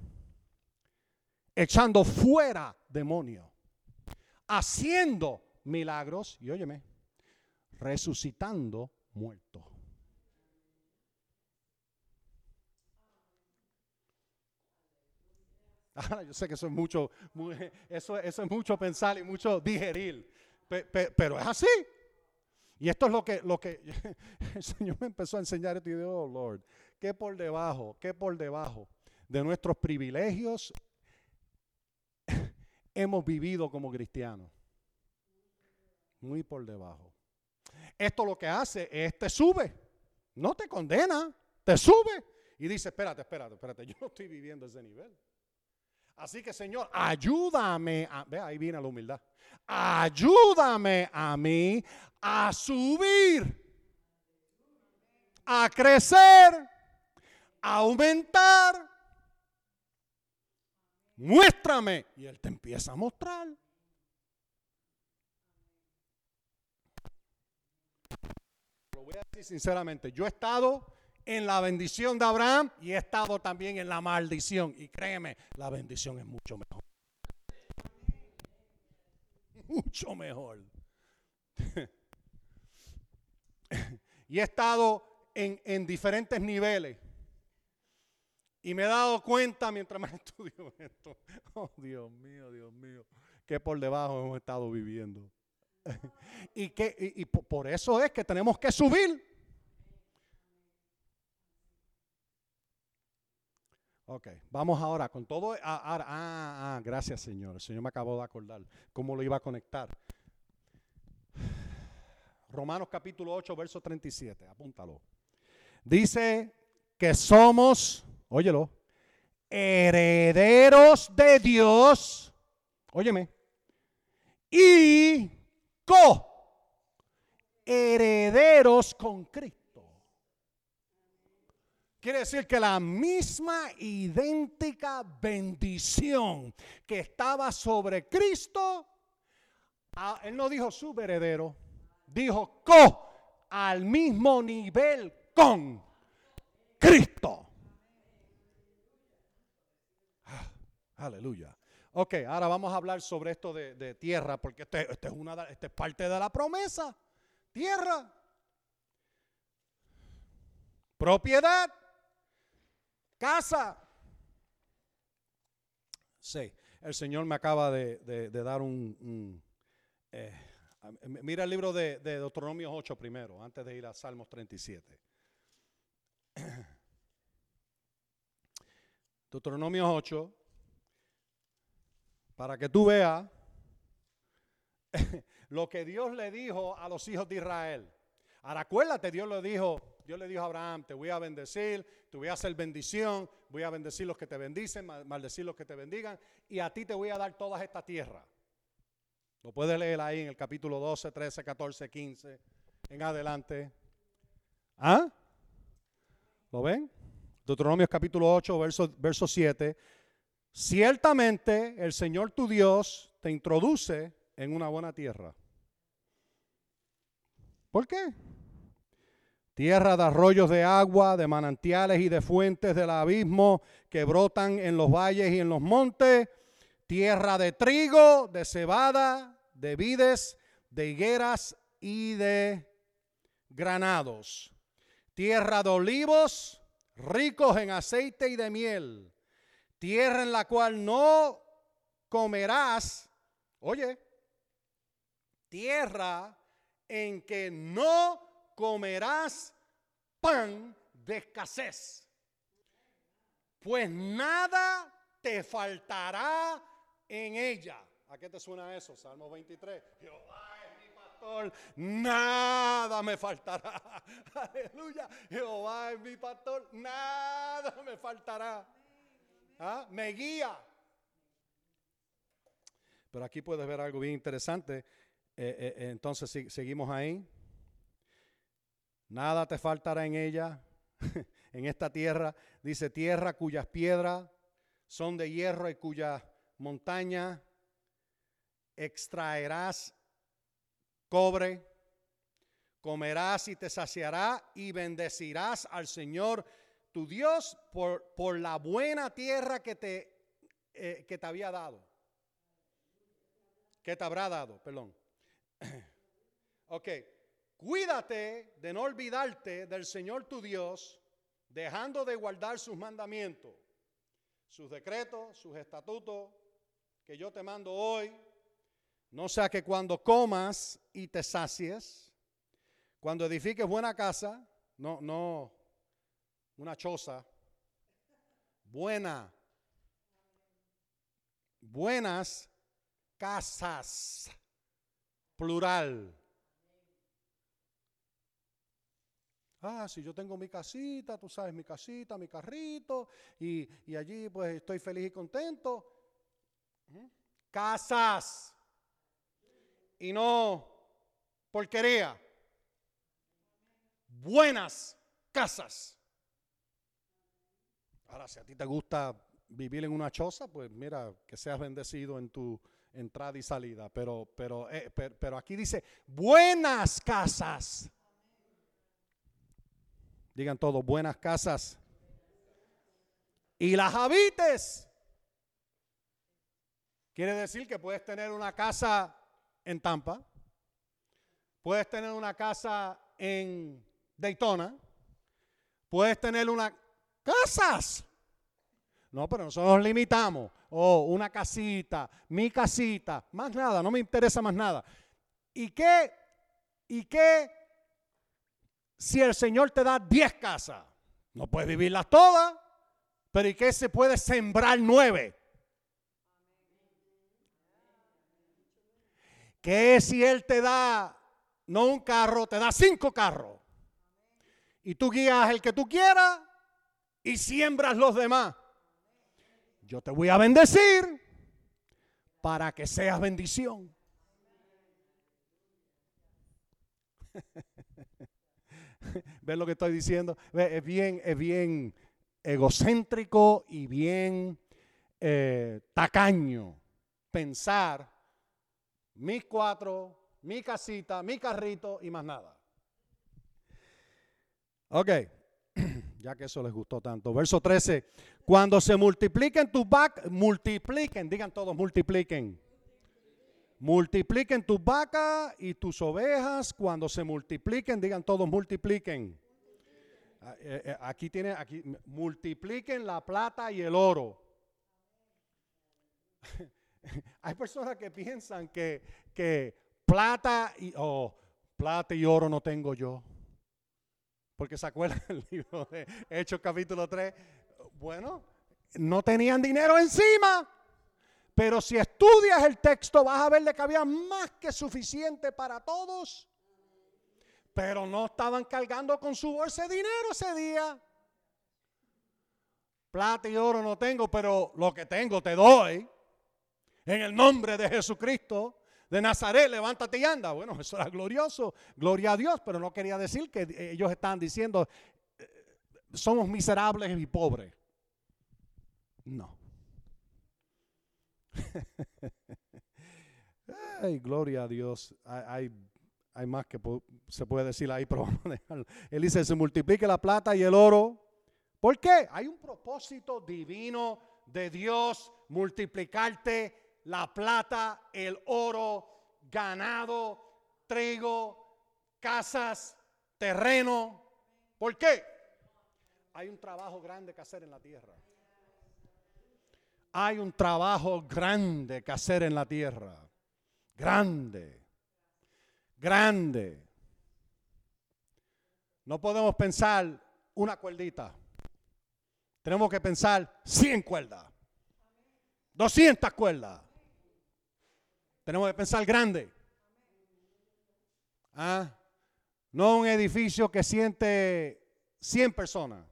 echando fuera demonios, haciendo milagros y óyeme, resucitando muertos. Ahora yo sé que eso es mucho, eso, eso es mucho pensar y mucho digerir, pero es así. Y esto es lo que, lo que el Señor me empezó a enseñar y digo, oh Lord, que por debajo, que por debajo de nuestros privilegios hemos vivido como cristianos muy por debajo. Esto lo que hace es te sube, no te condena, te sube. Y dice, espérate, espérate, espérate, yo no estoy viviendo ese nivel. Así que Señor, ayúdame, a, ve ahí viene la humildad, ayúdame a mí a subir, a crecer, aumentar. Muéstrame. Y Él te empieza a mostrar. voy a decir sinceramente, yo he estado en la bendición de Abraham y he estado también en la maldición. Y créeme, la bendición es mucho mejor. Mucho mejor. y he estado en, en, diferentes niveles. Y me he dado cuenta mientras me estudio esto. Oh, Dios mío, Dios mío. Que por debajo hemos estado viviendo. y, que, y, por eso es que tenemos que subir. Ok, vamos ahora con todo. Ah, ah, ah, gracias Señor. El Señor me acabó de acordar cómo lo iba a conectar. Romanos capítulo 8, verso 37, apúntalo. Dice que somos, óyelo, herederos de Dios, óyeme, y herederos con Cristo. Quiere decir que la misma idéntica bendición que estaba sobre Cristo, él no dijo heredero, dijo co, al mismo nivel con Cristo. Ah, aleluya. Ok, ahora vamos a hablar sobre esto de, tierra, porque este, este, es una, este es parte de la promesa. Tierra. Propiedad. Casa. Sí, el Señor me acaba de, dar un... Eh, mira el libro de, de Deuteronomio 8 primero, antes de ir a Salmos 37. Deuteronomio 8, para que tú veas lo que Dios le dijo a los hijos de Israel. Ahora acuérdate, Dios le dijo, Dios le dijo a Abraham, te voy a bendecir, te voy a hacer bendición, voy a bendecir los que te bendicen, maldecir los que te bendigan, y a ti te voy a dar toda esta tierra. Lo puedes leer ahí en el capítulo 12, 13, 14, 15, en adelante. ¿Ah? ¿Lo ven? Deuteronomio capítulo 8, verso, verso 7. Ciertamente el Señor tu Dios te introduce en una buena tierra. ¿Por qué? Tierra de arroyos de agua, de manantiales y de fuentes del abismo que brotan en los valles y en los montes. Tierra de trigo, de cebada, de vides, de higueras y de granados. Tierra de olivos, ricos en aceite y de miel, tierra en la cual no comerás, oye, tierra en que no comerás pan de escasez, pues nada te faltará en ella. ¿A qué te suena eso? Salmo 23 nada me faltará. Aleluya, Jehová es mi pastor, nada me faltará. ¿Ah? Me guía. Pero aquí puedes ver algo bien interesante. Eh, eh, eh, entonces seguimos ahí. Nada te faltará en ella, en esta tierra. Dice tierra cuyas piedras son de hierro y cuya montaña extraerás cobre, comerás y te saciará y bendecirás al Señor tu Dios por, por la buena tierra que te, eh, que te había dado. Que te habrá dado, perdón. ok, cuídate de no olvidarte del Señor tu Dios, dejando de guardar sus mandamientos, sus decretos, sus estatutos que yo te mando hoy no sea que cuando comas y te sacies, cuando edifiques buena casa, no, no, una choza, buena, buenas casas, plural. Ah, si yo tengo mi casita, tú sabes, mi casita, mi carrito, y, y allí pues estoy feliz y contento. Casas y no porquería. Buenas casas. Ahora, si a ti te gusta vivir en una choza, pues mira, que seas bendecido en tu entrada y salida. Pero, pero, eh, pero, aquí dice, buenas casas. Digan todos, buenas casas. Y las habites. Quiere decir que puedes tener una casa en Tampa, puedes tener una casa en Daytona, puedes tener una casas. No, pero nosotros nos limitamos. Oh, una casita, mi casita, más nada, no me interesa más nada. ¿Y qué? ¿Y qué si el Señor te da 10 casas? No puedes vivirlas todas, pero ¿y qué se puede sembrar nueve? que si Él te da, no un carro, te da cinco carros. Y tú guías el que tú quieras y siembras los demás. Yo te voy a bendecir para que seas bendición. ¿Ves lo que estoy diciendo? Es bien, es bien egocéntrico y bien eh, tacaño pensar mis cuatro, mi casita, mi carrito y más nada. Ok, ya que eso les gustó tanto. Verso 13, cuando se multipliquen tus vacas, multipliquen, digan todos, multipliquen. Multipliquen tus vacas y tus ovejas, cuando se multipliquen, digan todos, multipliquen. Ah, eh, eh, aquí tiene, aquí, multipliquen la plata y el oro. Hay personas que piensan que, que plata y, oh, plata y oro no tengo yo. Porque se acuerdan del libro de Hechos capítulo 3. Bueno, no tenían dinero encima. Pero si estudias el texto vas a ver que había más que suficiente para todos. Pero no estaban cargando con su bolsa de dinero ese día. Plata y oro no tengo, pero lo que tengo te doy. En el nombre de Jesucristo de Nazaret, levántate y anda. Bueno, eso era glorioso, gloria a Dios, pero no quería decir que ellos estaban diciendo, eh, somos miserables y pobres. No. Ay, gloria a Dios. Hay, hay más que se puede decir ahí, pero vamos a dejarlo. Él dice, se multiplique la plata y el oro. ¿Por qué? Hay un propósito divino de Dios multiplicarte la plata, el oro, ganado, trigo, casas, terreno. ¿Por qué? Hay un trabajo grande que hacer en la tierra. Hay un trabajo grande que hacer en la tierra. Grande. Grande. No podemos pensar una cuerdita. Tenemos que pensar 100 cuerdas. 200 cuerdas. Tenemos que pensar grande. ¿Ah? No un edificio que siente 100 personas.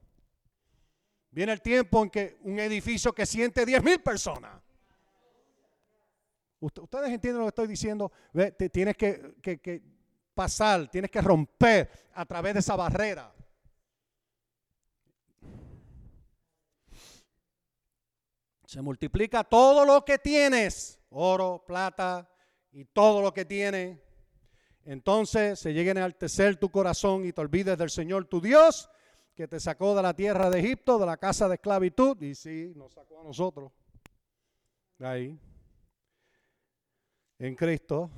Viene el tiempo en que un edificio que siente 10 mil personas. Ustedes entienden lo que estoy diciendo. tienes que, que pasar, tienes que romper a través de esa barrera. Se multiplica todo lo que tienes oro, plata y todo lo que tiene, entonces se lleguen a enaltecer tu corazón y te olvides del Señor tu Dios, que te sacó de la tierra de Egipto, de la casa de esclavitud, y sí, nos sacó a nosotros, ahí, en Cristo.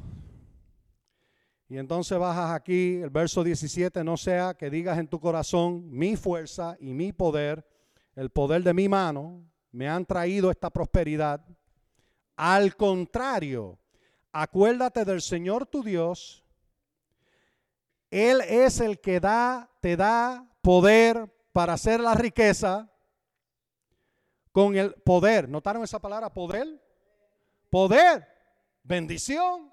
Y entonces bajas aquí, el verso 17, no sea que digas en tu corazón, mi fuerza y mi poder, el poder de mi mano, me han traído esta prosperidad al contrario, acuérdate del Señor tu Dios. Él es el que da, te da poder para hacer la riqueza con el poder. ¿Notaron esa palabra poder? Poder, bendición,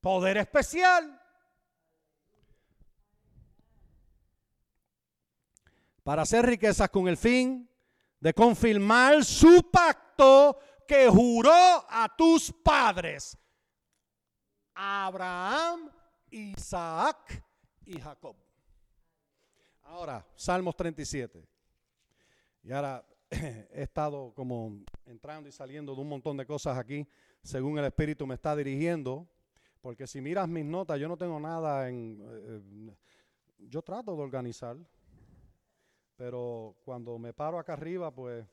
poder especial. Para hacer riquezas con el fin de confirmar su pacto que juró a tus padres, Abraham, Isaac y Jacob. Ahora, Salmos 37. Y ahora he estado como entrando y saliendo de un montón de cosas aquí, según el Espíritu me está dirigiendo, porque si miras mis notas, yo no tengo nada en... Eh, yo trato de organizar, pero cuando me paro acá arriba, pues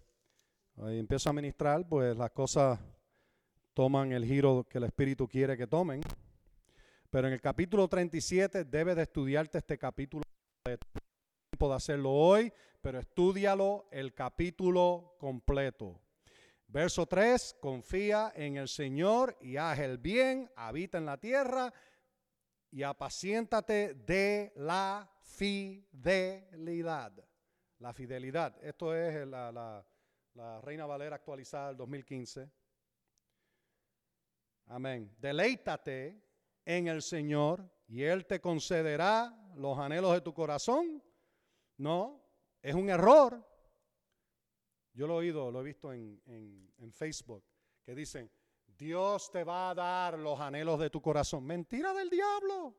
empiezo a ministrar, pues las cosas toman el giro que el Espíritu quiere que tomen. Pero en el capítulo 37 debes de estudiarte este capítulo. Tiempo de hacerlo hoy, pero estudialo el capítulo completo. Verso 3, confía en el Señor y haz el bien, habita en la tierra y apaciéntate de la fidelidad. La fidelidad, esto es la Reina Valera actualizada del 2015. Amén. Deleítate en el Señor y Él te concederá los anhelos de tu corazón. No, es un error. Yo lo he oído, lo he visto en, en Facebook, que dicen, Dios te va a dar los anhelos de tu corazón. Mentira del diablo.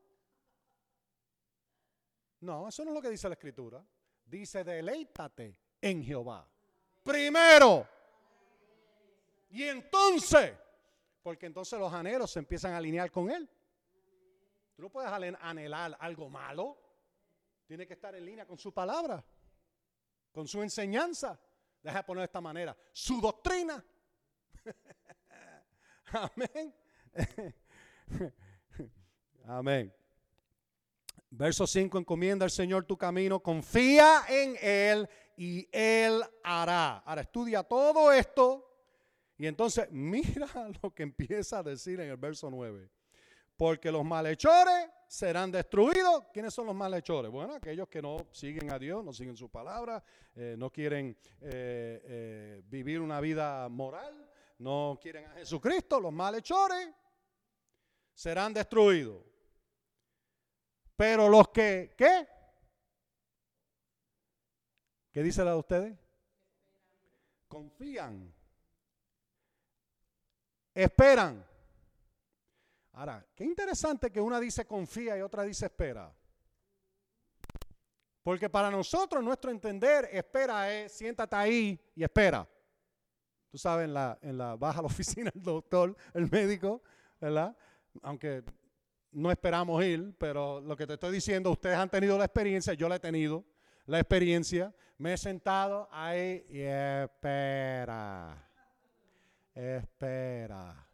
No, eso no es lo que dice la escritura. Dice, deleítate en Jehová primero. Y entonces, porque entonces los anhelos se empiezan a alinear con Él. Tú no puedes anhelar algo malo. Tiene que estar en línea con su palabra. con su enseñanza. Deja de poner de esta manera. Su doctrina. Amén. Amén. Verso 5, encomienda al Señor tu camino, confía en Él y Él hará. Ahora estudia todo esto y entonces mira lo que empieza a decir en el verso 9. Porque los malhechores serán destruidos. ¿Quiénes son los malhechores? Bueno, aquellos que no siguen a Dios, no siguen su palabra, eh, no quieren eh, eh, vivir una vida moral, no quieren a Jesucristo. Los malhechores serán destruidos. Pero los que, ¿qué? ¿Qué dice la de ustedes? Confían. Esperan. Ahora, qué interesante que una dice confía y otra dice espera. Porque para nosotros, nuestro entender, espera es siéntate ahí y espera. Tú sabes, en la, en la baja la oficina el doctor, el médico, ¿verdad? Aunque no esperamos ir, pero lo que te estoy diciendo, ustedes han tenido la experiencia, yo la he tenido, la experiencia, me he sentado ahí y espera, espera.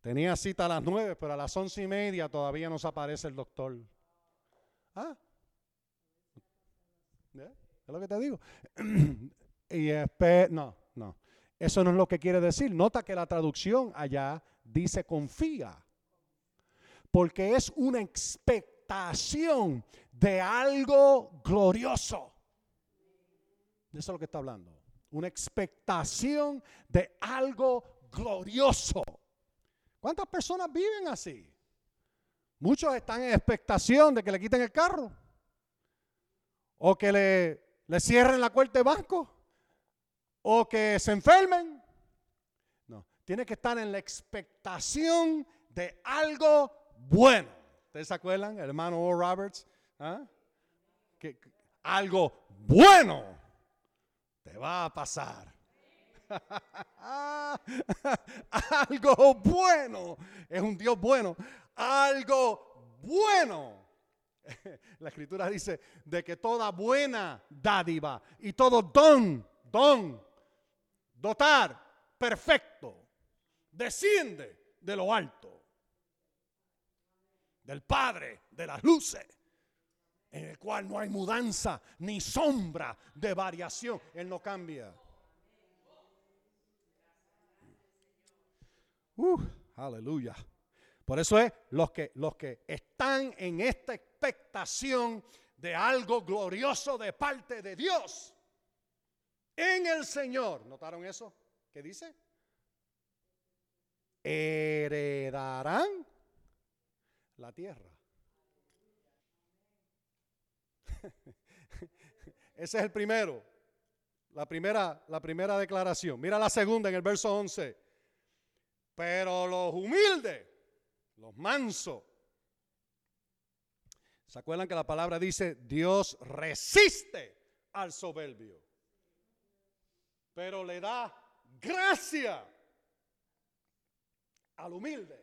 Tenía cita a las nueve, pero a las once y media todavía no aparece el doctor. ¿Ah? ¿Es lo que te digo? y espera, no, no. Eso no es lo que quiere decir. Nota que la traducción allá dice confía porque es una expectación de algo glorioso. Eso es lo que está hablando. Una expectación de algo glorioso. ¿Cuántas personas viven así? Muchos están en expectación de que le quiten el carro. O que le, le cierren la cuenta de banco. O que se enfermen. No, tiene que estar en la expectación de algo bueno. ¿Ustedes se acuerdan, hermano O. Roberts? ¿Ah? Que, algo bueno te va a pasar. algo bueno. Es un Dios bueno. Algo bueno. La escritura dice de que toda buena dádiva y todo don, don, dotar, perfecto, desciende de lo alto del Padre de las luces, en el cual no hay mudanza ni sombra de variación. Él no cambia. Uh, aleluya. Por eso es los que, los que están en esta expectación de algo glorioso de parte de Dios en el Señor. ¿Notaron eso? ¿Qué dice? Heredarán la tierra. Ese es el primero. La primera, la primera declaración. Mira la segunda en el verso 11. Pero los humildes, los mansos. ¿Se acuerdan que la palabra dice, Dios resiste al soberbio? Pero le da gracia al humilde.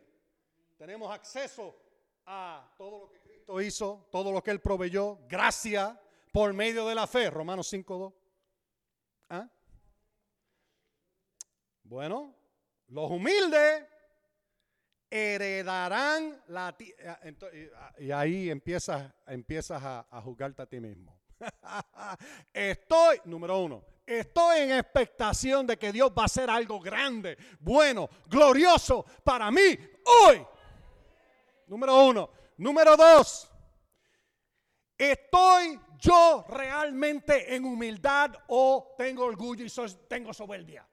Tenemos acceso a todo lo que Hizo, todo lo que Él proveyó, gracia por medio de la fe. Romanos 5.2. ¿Ah? Bueno, los humildes heredarán la tierra. Ah, y ahí empiezas, empiezas a juzgarte a ti mismo. Estoy, número uno, estoy en expectación de que Dios va a hacer algo grande, bueno, glorioso para mí hoy. Número uno. Número dos. ¿Estoy yo realmente en humildad o tengo orgullo y tengo soberbia?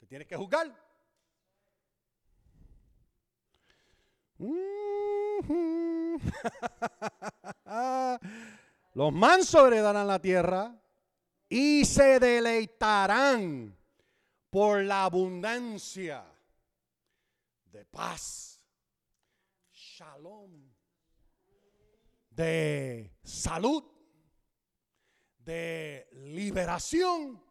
Te tienes que juzgar. Los mansos heredarán la tierra y se deleitarán por la abundancia de paz, shalom, de salud, de liberación,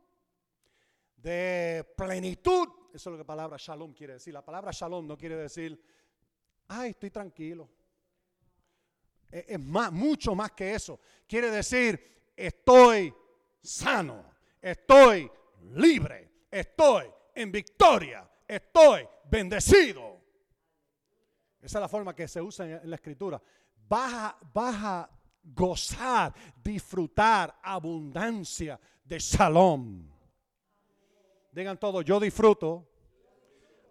de plenitud. Eso es lo que la palabra shalom quiere decir. La palabra shalom no quiere decir, ay, estoy tranquilo. Es, es más, mucho más que eso. Quiere decir, estoy sano, estoy libre, estoy en victoria, estoy bendecido. Esa es la forma que se usa en la escritura. Vas a, gozar, disfrutar abundancia de shalom. Digan todo, yo disfruto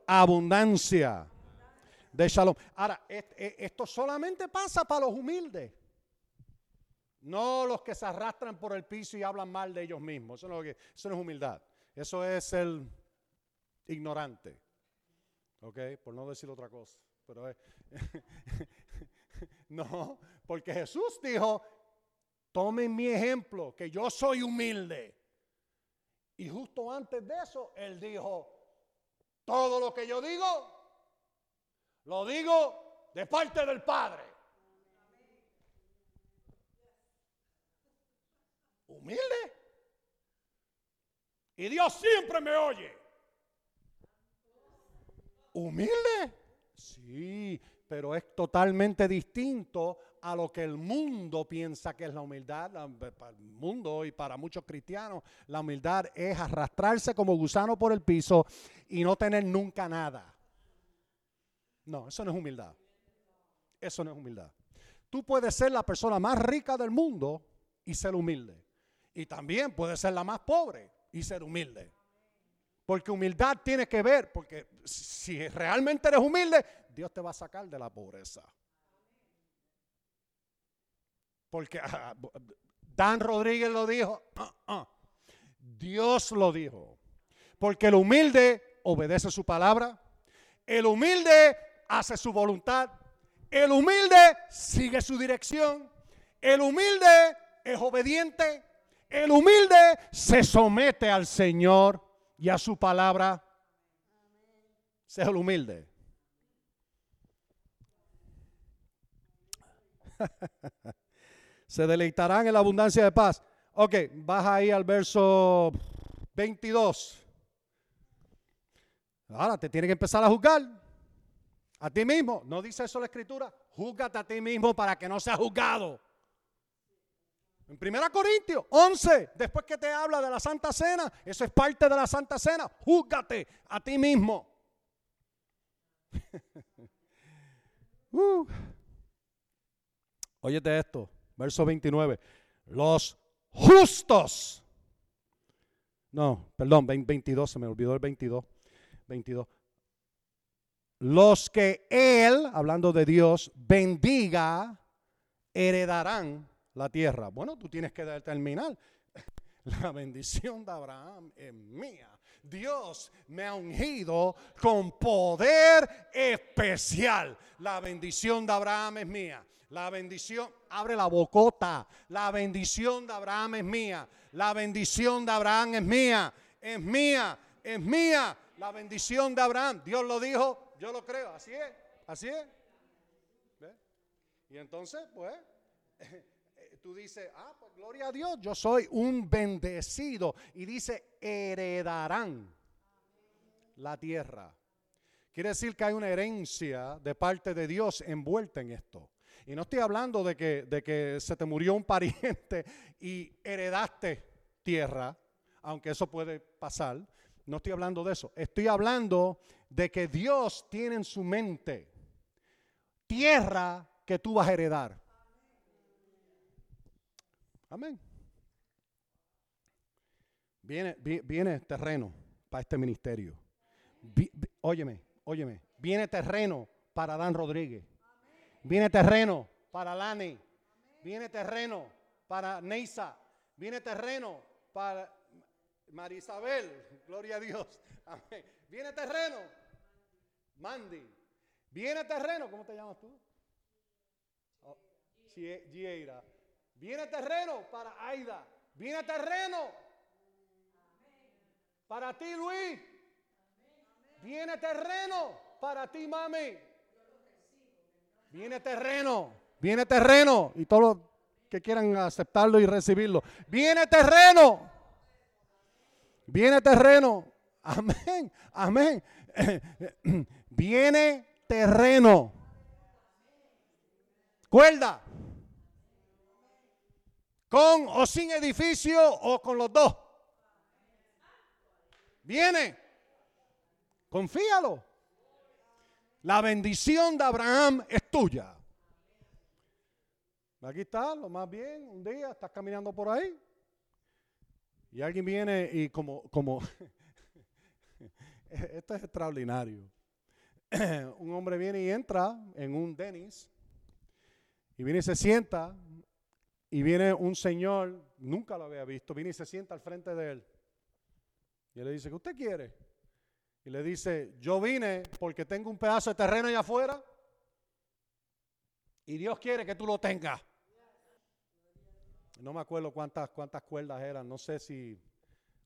abundancia de shalom. Ahora, esto solamente pasa para los humildes. No los que se arrastran por el piso y hablan mal de ellos mismos. Eso no es humildad. Eso es el ignorante. ¿Ok? Por no decir otra cosa. Pero no, porque Jesús dijo, tomen mi ejemplo, que yo soy humilde. Y justo antes de eso, Él dijo, todo lo que yo digo, lo digo de parte del Padre. Humilde. Y Dios siempre me oye. Humilde. Sí, pero es totalmente distinto a lo que el mundo piensa que es la humildad. Para el mundo y para muchos cristianos, la humildad es arrastrarse como gusano por el piso y no tener nunca nada. No, eso no es humildad. Eso no es humildad. Tú puedes ser la persona más rica del mundo y ser humilde. Y también puedes ser la más pobre y ser humilde. Porque humildad tiene que ver, porque si realmente eres humilde, Dios te va a sacar de la pobreza. Porque ah, Dan Rodríguez lo dijo, ah, ah. Dios lo dijo. Porque el humilde obedece su palabra, el humilde hace su voluntad, el humilde sigue su dirección, el humilde es obediente, el humilde se somete al Señor y a su palabra. Sea el humilde. se deleitarán en la abundancia de paz. Ok, baja ahí al verso 22. Ahora te tiene que empezar a juzgar a ti mismo. ¿No dice eso la escritura? Júzgate a ti mismo para que no seas juzgado. En 1 Corintios 11, después que te habla de la Santa Cena, eso es parte de la Santa Cena, júzgate a ti mismo. uh. Óyete esto, verso 29. Los justos. No, perdón, 22, se me olvidó el 22. 22. Los que Él, hablando de Dios, bendiga, heredarán la tierra. Bueno, tú tienes que determinar. La bendición de Abraham es mía. Dios me ha ungido con poder especial. La bendición de Abraham es mía. La bendición, abre la bocota. La bendición de Abraham es mía. La bendición de Abraham es mía. Es mía. Es mía. La bendición de Abraham. Dios lo dijo. Yo lo creo. Así es. Así es. Y entonces, pues, tú dices, ah, pues gloria a Dios, yo soy un bendecido. Y dice, heredarán la tierra. Quiere decir que hay una herencia de parte de Dios envuelta en esto. Y no estoy hablando de que, de que se te murió un pariente y heredaste tierra, aunque eso puede pasar. No estoy hablando de eso. Estoy hablando de que Dios tiene en su mente tierra que tú vas a heredar. Amén. Viene, viene terreno para este ministerio. óyeme, óyeme. Viene terreno para Dan Rodríguez. Viene terreno para Lani. Viene terreno para Neisa. Viene terreno para Marisabel. Gloria a Dios. Amén. Viene terreno. Mandy. Viene terreno. ¿Cómo te llamas tú? Oh, Gieira. Viene terreno para Aida. Viene terreno para ti, Luis. Viene terreno para ti, mami. Viene terreno. Viene terreno. Y todos los que quieran aceptarlo y recibirlo. Viene terreno. Viene terreno. Amén. Amén. Viene terreno. Cuerda. Con o sin edificio o con los dos. Viene. Confíalo. La bendición de Abraham es tuya. Aquí está, lo más bien, un día estás caminando por ahí y alguien viene y como, como, esto es extraordinario. un hombre viene y entra en un Denis y viene y se sienta y viene un señor, nunca lo había visto, viene y se sienta al frente de él. Y le dice, ¿qué usted quiere? Y le dice, yo vine porque tengo un pedazo de terreno allá afuera y Dios quiere que tú lo tengas. No me acuerdo cuántas, cuántas cuerdas eran, no sé si,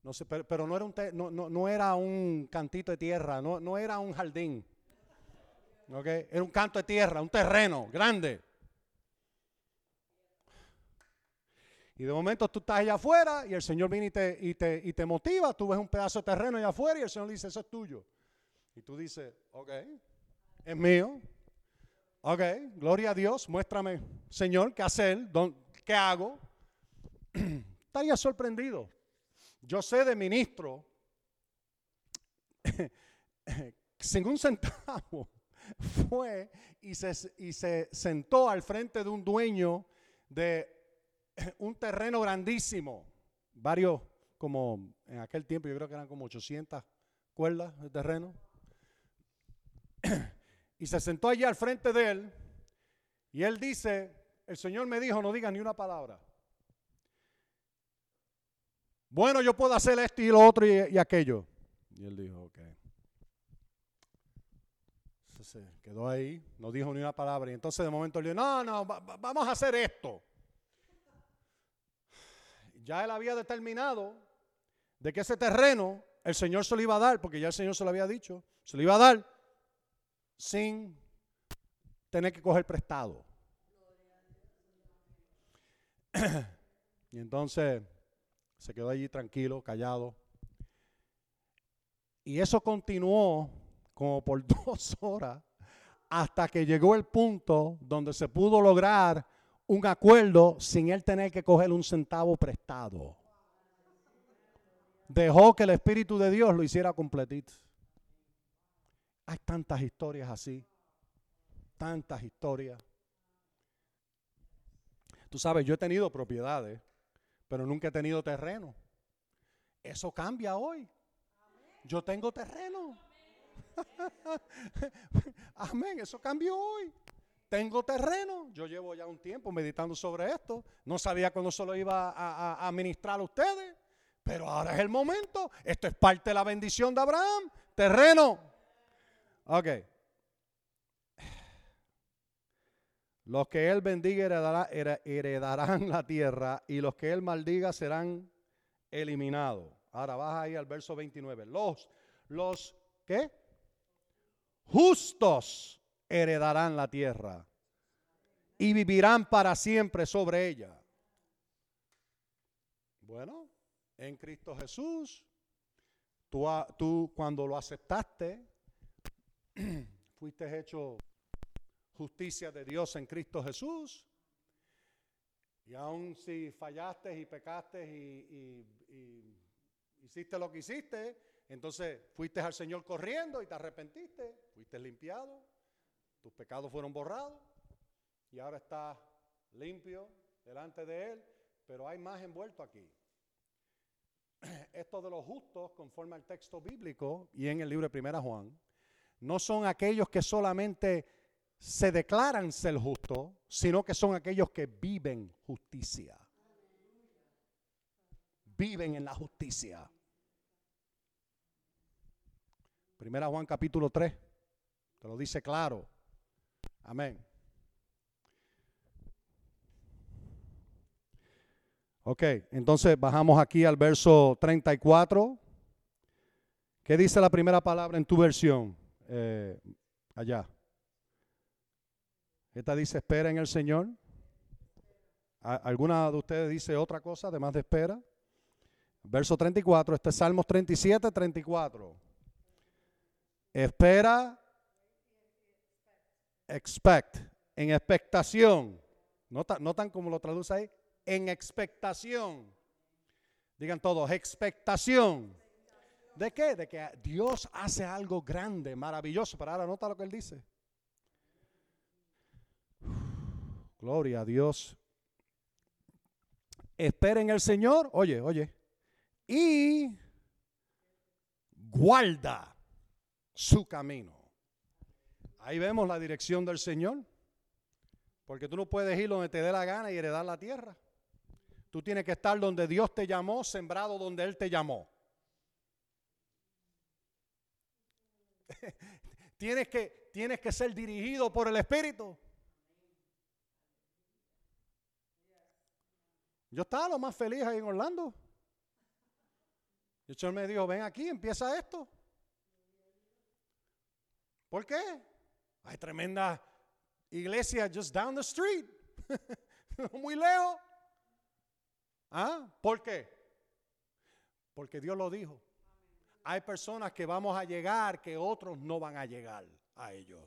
no sé, pero, no, era un no, no, era un cantito de tierra, no, no era un jardín. Okay. Era un canto de tierra, un terreno grande. Y de momento tú estás allá afuera y el Señor viene y te, y te, y te motiva. Tú ves un pedazo de terreno allá afuera y el Señor dice, eso es tuyo. Y tú dices, ok, es mío. Ok, gloria a Dios, muéstrame, Señor, qué hacer, qué hago. Estaría sorprendido. Yo sé de ministro, sin un centavo, fue y se, y se sentó al frente de un dueño de un terreno grandísimo, varios, como en aquel tiempo yo creo que eran como 800 cuerdas de terreno. Y se sentó allí al frente de él y él dice, el Señor me dijo, no digas ni una palabra. Bueno, yo puedo hacer esto y lo otro y, aquello. Y él dijo, ok. Se quedó ahí, no dijo ni una palabra. Y entonces de momento le dijo, no, no, vamos a hacer esto. Ya él había determinado de que ese terreno el Señor se lo iba a dar, porque ya el Señor se lo había dicho, se lo iba a dar sin tener que coger prestado. y entonces se quedó allí tranquilo, callado. Y eso continuó como por dos horas hasta que llegó el punto donde se pudo lograr un acuerdo sin él tener que coger un centavo prestado. Dejó que el Espíritu de Dios lo hiciera completito. Hay tantas historias así, tantas historias. Tú sabes, yo he tenido propiedades pero nunca he tenido terreno. Eso cambia hoy. Yo tengo terreno. Amén, eso cambió hoy. Tengo terreno. Yo llevo ya un tiempo meditando sobre esto. No sabía cuándo solo iba a, a, ministrar a ustedes. Pero ahora es el momento. Esto es parte de la bendición de Abraham. Terreno. Ok. Los que él bendiga heredarán la tierra y los que él maldiga serán eliminados. Ahora baja ahí al verso 29. Los, los, ¿qué? Justos heredarán la tierra y vivirán para siempre sobre ella. Bueno, en Cristo Jesús, tú, cuando lo aceptaste, fuiste hecho justicia de Dios en Cristo Jesús. Y aun si fallaste y pecaste y, hiciste lo que hiciste, entonces fuiste al Señor corriendo y te arrepentiste, fuiste limpiado, tus pecados fueron borrados y ahora estás limpio delante de Él, pero hay más envuelto aquí. Esto de los justos, conforme al texto bíblico y en el libro de Primera Juan, no son aquellos que solamente se declaran ser justos, sino que son aquellos que viven justicia. Viven en la justicia. Primera Juan capítulo 3, te lo dice claro. Amén. Ok, entonces bajamos aquí al verso 34. ¿Qué dice la primera palabra en tu versión? Eh, allá. Esta dice espera en el Señor. ¿Alguna de ustedes dice otra cosa además de espera? Verso 34, este es Salmos 37, 34. Espera, expect, en expectación. No, tan como lo traduce ahí, en expectación. Digan todos, expectación. ¿De qué? De que Dios hace algo grande, maravilloso. Pero ahora nota lo que él dice. Gloria a Dios. Esperen el Señor. Oye, oye. Y guarda su camino. Ahí vemos la dirección del Señor. Porque tú no puedes ir donde te dé la gana y heredar la tierra. Tú tienes que estar donde Dios te llamó, sembrado donde Él te llamó. tienes, que, tienes que ser dirigido por el Espíritu. Yo estaba lo más feliz ahí en Orlando. El Señor me dijo, ven aquí, empieza esto. ¿Por qué? Hay tremenda iglesia just down the street. Muy lejos. ¿Ah? ¿Por qué? Porque Dios lo dijo. Hay personas que vamos a llegar que otros no van a llegar a ellos.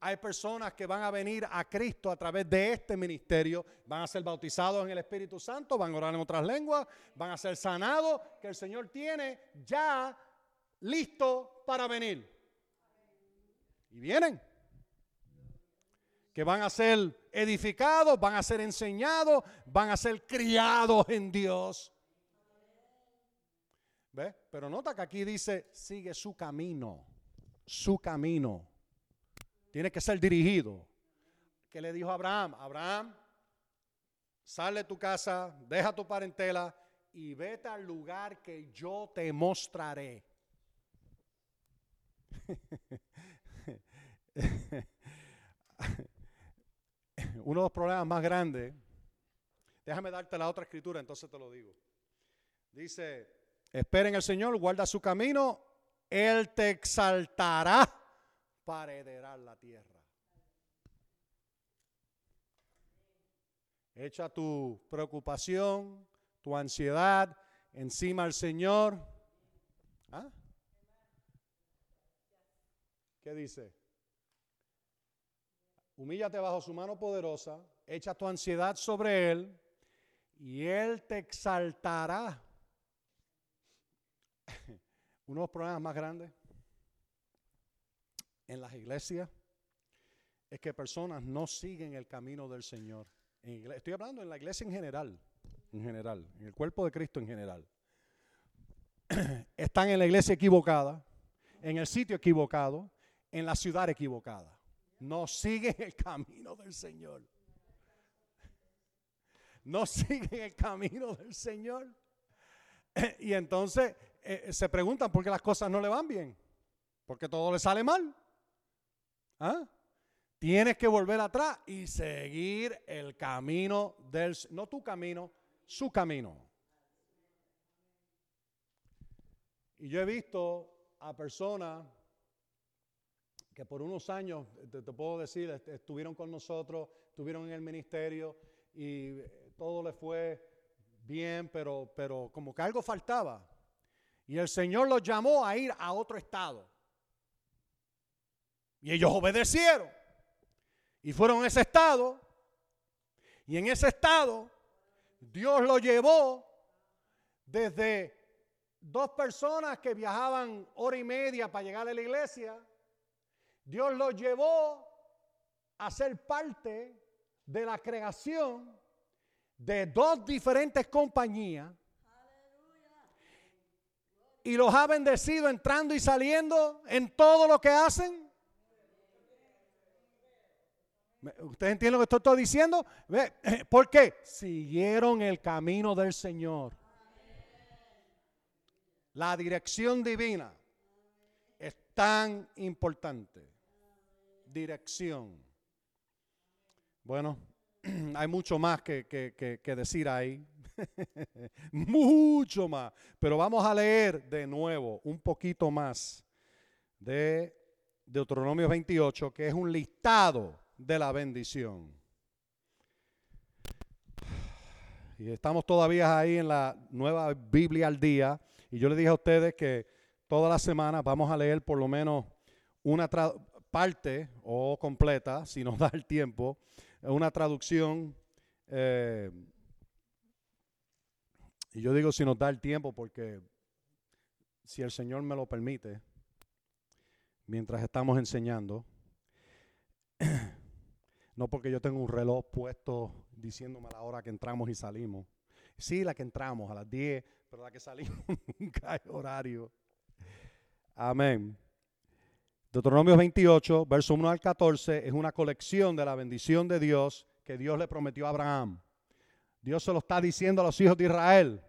Hay personas que van a venir a Cristo a través de este ministerio, van a ser bautizados en el Espíritu Santo, van a orar en otras lenguas, van a ser sanados, que el Señor tiene ya listo para venir. Y vienen. Que van a ser edificados, van a ser enseñados, van a ser criados en Dios. ¿Ve? Pero nota que aquí dice, sigue su camino, su camino. Tiene que ser dirigido. ¿Qué le dijo Abraham? Abraham, sale de tu casa, deja tu parentela y vete al lugar que yo te mostraré. Uno de los problemas más grandes, déjame darte la otra escritura, entonces te lo digo. Dice, esperen el Señor, guarda su camino, Él te exaltará para heredar la tierra. Echa tu preocupación, tu ansiedad encima al Señor. ¿Ah? ¿Qué dice? Humíllate bajo su mano poderosa, echa tu ansiedad sobre Él y Él te exaltará. Uno de los problemas más grandes en las iglesias es que personas no siguen el camino del Señor. estoy hablando en la iglesia en general, en general, en el cuerpo de Cristo en general. Están en la iglesia equivocada, en el sitio equivocado, en la ciudad equivocada. No siguen el camino del Señor. No siguen el camino del Señor. Y entonces eh, se preguntan por qué las cosas no le van bien. Porque todo le sale mal. ¿Ah? Tienes que volver atrás y seguir el camino del, no tu camino, su camino. Y yo he visto a personas que por unos años, te, puedo decir, estuvieron con nosotros, estuvieron en el ministerio y todo le fue bien, pero, pero como que algo faltaba. Y el Señor los llamó a ir a otro estado. Y ellos obedecieron. Y fueron a ese estado. Y en ese estado Dios lo llevó desde dos personas que viajaban hora y media para llegar a la iglesia. Dios lo llevó a ser parte de la creación de dos diferentes compañías. Y los ha bendecido entrando y saliendo en todo lo que hacen. ¿Ustedes entienden lo que estoy diciendo? ¿Por qué? Siguieron el camino del Señor. La dirección divina es tan importante. Dirección. Bueno, hay mucho más que, que decir ahí. mucho más. Pero vamos a leer de nuevo un poquito más de Deuteronomio 28, que es un listado de la bendición. Y estamos todavía ahí en la nueva Biblia al día. Y yo le dije a ustedes que toda la semana vamos a leer por lo menos una parte o completa, si nos da el tiempo, una traducción eh, Y yo digo si nos da el tiempo porque si el Señor me lo permite, mientras estamos enseñando, no porque yo tengo un reloj puesto diciéndome la hora que entramos y salimos. Sí, la que entramos a las 10, pero la que salimos nunca hay horario. Amén. Deuteronomio 28, verso 1 al 14, es una colección de la bendición de Dios que Dios le prometió a Abraham. Dios se lo está diciendo a los hijos de Israel.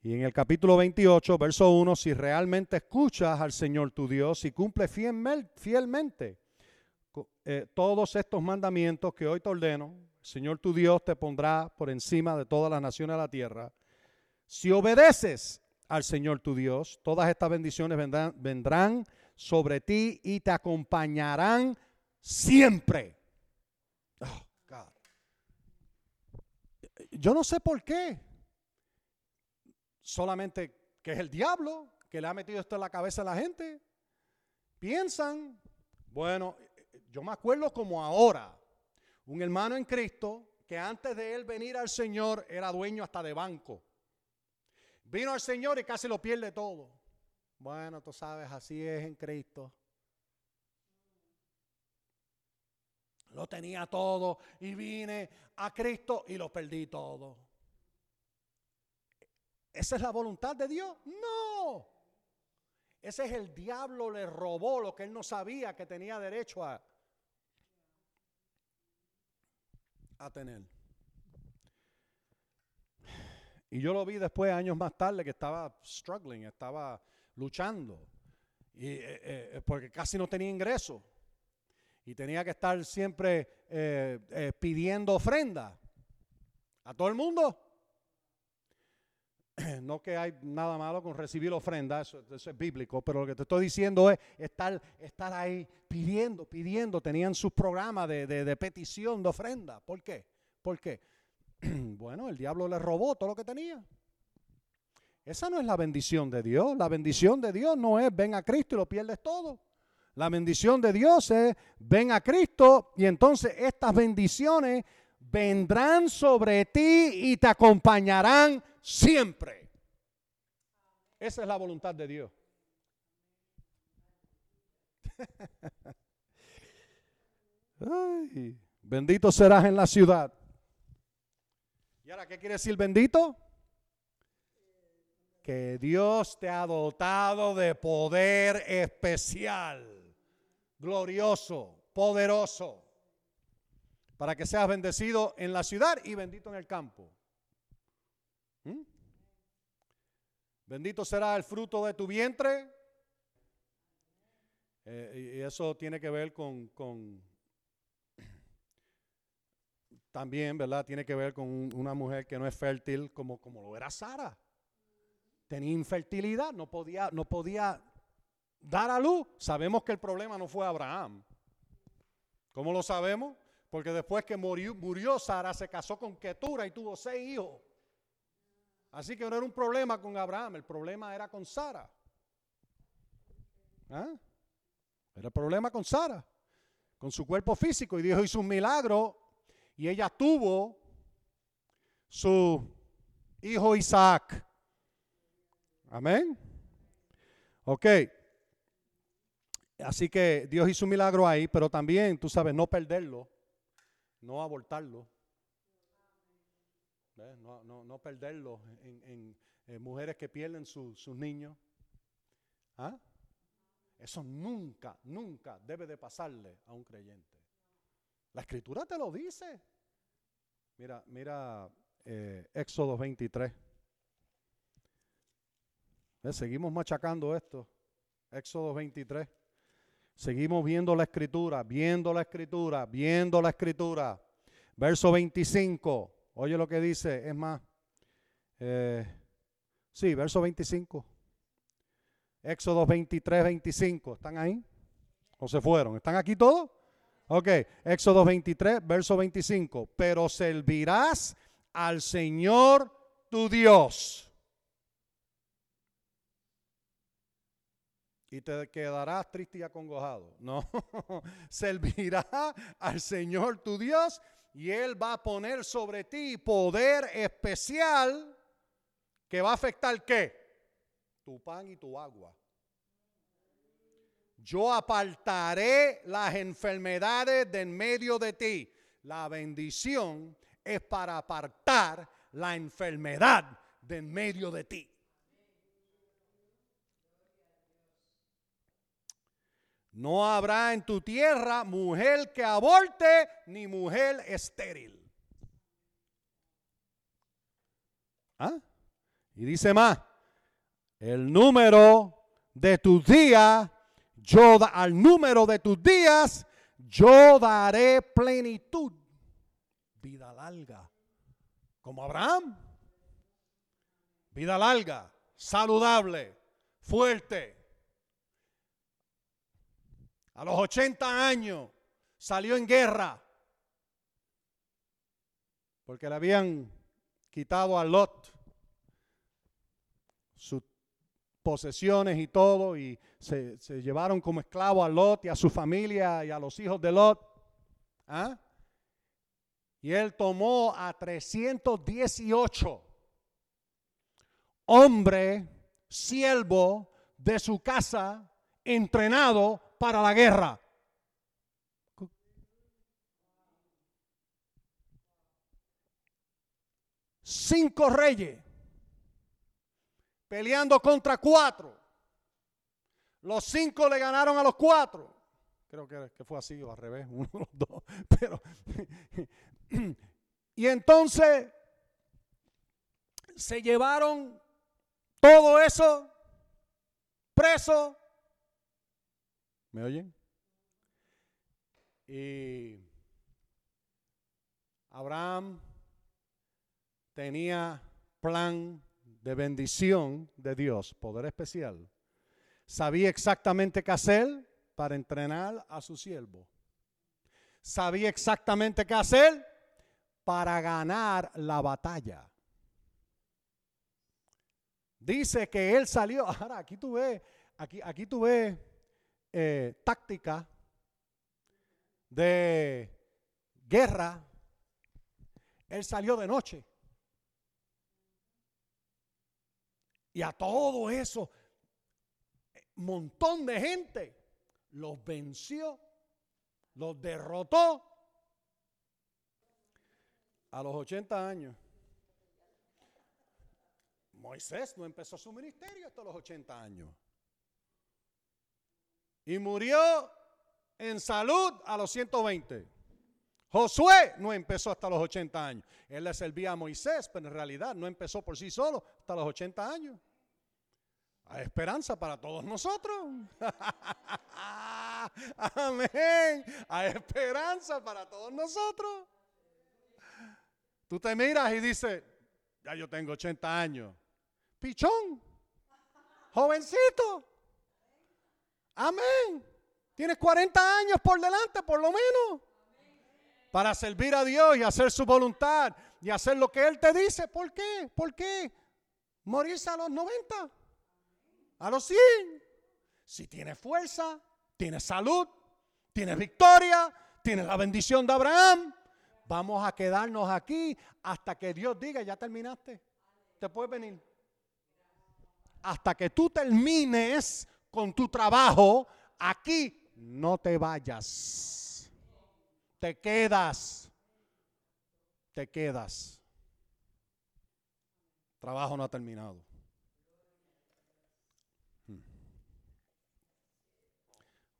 Y en el capítulo 28, verso 1, si realmente escuchas al Señor tu Dios y cumples fielmente eh, todos estos mandamientos que hoy te ordeno, el Señor tu Dios te pondrá por encima de todas las naciones de la tierra. Si obedeces al Señor tu Dios, todas estas bendiciones vendrán, vendrán sobre ti y te acompañarán siempre. Oh, Yo no sé por qué solamente que es el diablo que le ha metido esto en la cabeza a la gente. Piensan, bueno, yo me acuerdo como ahora, un hermano en Cristo que antes de él venir al Señor era dueño hasta de banco. Vino al Señor y casi lo pierde todo. Bueno, tú sabes, así es en Cristo. Lo tenía todo y vine a Cristo y lo perdí todo. ¿Esa es la voluntad de Dios? No. Ese es el diablo le robó lo que él no sabía que tenía derecho a, a tener. Y yo lo vi después, años más tarde, que estaba struggling, estaba luchando, y, eh, eh, porque casi no tenía ingreso. Y tenía que estar siempre eh, pidiendo ofrenda a todo el mundo. no que hay nada malo con recibir ofrenda, eso, es bíblico, pero lo que te estoy diciendo es estar, estar ahí pidiendo, pidiendo. Tenían sus programas de, de, petición de ofrenda. ¿Por qué? ¿Por qué? bueno, el diablo le robó todo lo que tenía. Esa no es la bendición de Dios. La bendición de Dios no es ven a Cristo y lo pierdes todo. La bendición de Dios es ven a Cristo y entonces estas bendiciones vendrán sobre ti y te acompañarán siempre. Esa es la voluntad de Dios. bendito serás en la ciudad. ¿Y ahora qué quiere decir bendito? Que Dios te ha dotado de poder especial, glorioso, poderoso, para que seas bendecido en la ciudad y bendito en el campo. ¿Mm? Bendito será el fruto de tu vientre. Eh, y eso tiene que ver con, también, ¿verdad? Tiene que ver con una mujer que no es fértil como, como lo era Sara. Tenía infertilidad, no podía, no podía dar a luz. Sabemos que el problema no fue Abraham. ¿Cómo lo sabemos? Porque después que murió, murió Sara, se casó con Ketura y tuvo seis hijos. Así que no era un problema con Abraham, el problema era con Sara. ¿Ah? Era el problema con Sara, con su cuerpo físico. Y Dios hizo un milagro y ella tuvo su hijo Isaac. Amén. Ok. Así que Dios hizo un milagro ahí, pero también, tú sabes, no perderlo, no abortarlo. No, no, perderlo en, mujeres que pierden sus niños. ¿Ah? Eso nunca, nunca debe de pasarle a un creyente. La escritura te lo dice. Mira, mira eh, Éxodo 23. Seguimos machacando esto. Éxodo 23. Seguimos viendo la escritura, viendo la escritura, viendo la escritura. Verso 25. Oye lo que dice, es más. Eh, sí, verso 25. Éxodo 23, 25. ¿Están ahí? ¿O se fueron? ¿Están aquí todos? Ok, Éxodo 23, verso 25. Pero servirás al Señor tu Dios. Y te quedarás triste y acongojado. No, servirá al Señor tu Dios y Él va a poner sobre ti poder especial que va a afectar qué? Tu pan y tu agua. Yo apartaré las enfermedades de en medio de ti. La bendición es para apartar la enfermedad de en medio de ti. No habrá en tu tierra mujer que aborte ni mujer estéril. ¿Ah? Y dice más, el número de tus días, yo al número de tus días, yo daré plenitud, vida larga, como Abraham. Vida larga, saludable, fuerte, a los 80 años salió en guerra porque le habían quitado a Lot sus posesiones y todo y se, llevaron como esclavo a Lot y a su familia y a los hijos de Lot. ¿Ah? Y él tomó a 318 hombres, siervo de su casa, entrenado para la guerra. Cinco reyes peleando contra cuatro. Los cinco le ganaron a los cuatro. Creo que, fue así o al revés, uno, los dos. Pero, y entonces se llevaron todo eso preso ¿Me oyen? Y Abraham tenía plan de bendición de Dios, poder especial. Sabía exactamente qué hacer para entrenar a su siervo. Sabía exactamente qué hacer para ganar la batalla. Dice que él salió, ahora aquí tú ves, aquí, aquí tú ves eh, táctica de guerra, él salió de noche. Y a todo eso, montón de gente los venció, los derrotó a los 80 años. Moisés no empezó su ministerio hasta los 80 años. Y murió en salud a los 120. Josué no empezó hasta los 80 años. Él le servía a Moisés, pero en realidad no empezó por sí solo hasta los 80 años. Hay esperanza para todos nosotros. Amén. Hay esperanza para todos nosotros. Tú te miras y dices, ya yo tengo 80 años. Pichón, jovencito. Amén. Tienes 40 años por delante, por lo menos. Para servir a Dios y hacer su voluntad y hacer lo que Él te dice. ¿Por qué? ¿Por qué? Morirse a los 90, a los 100. Si tienes fuerza, tienes salud, tienes victoria, tienes la bendición de Abraham. Vamos a quedarnos aquí hasta que Dios diga, ya terminaste. Te puedes venir. Hasta que tú termines con tu trabajo, aquí no te vayas. Te quedas. Te quedas. Trabajo no ha terminado. Hmm.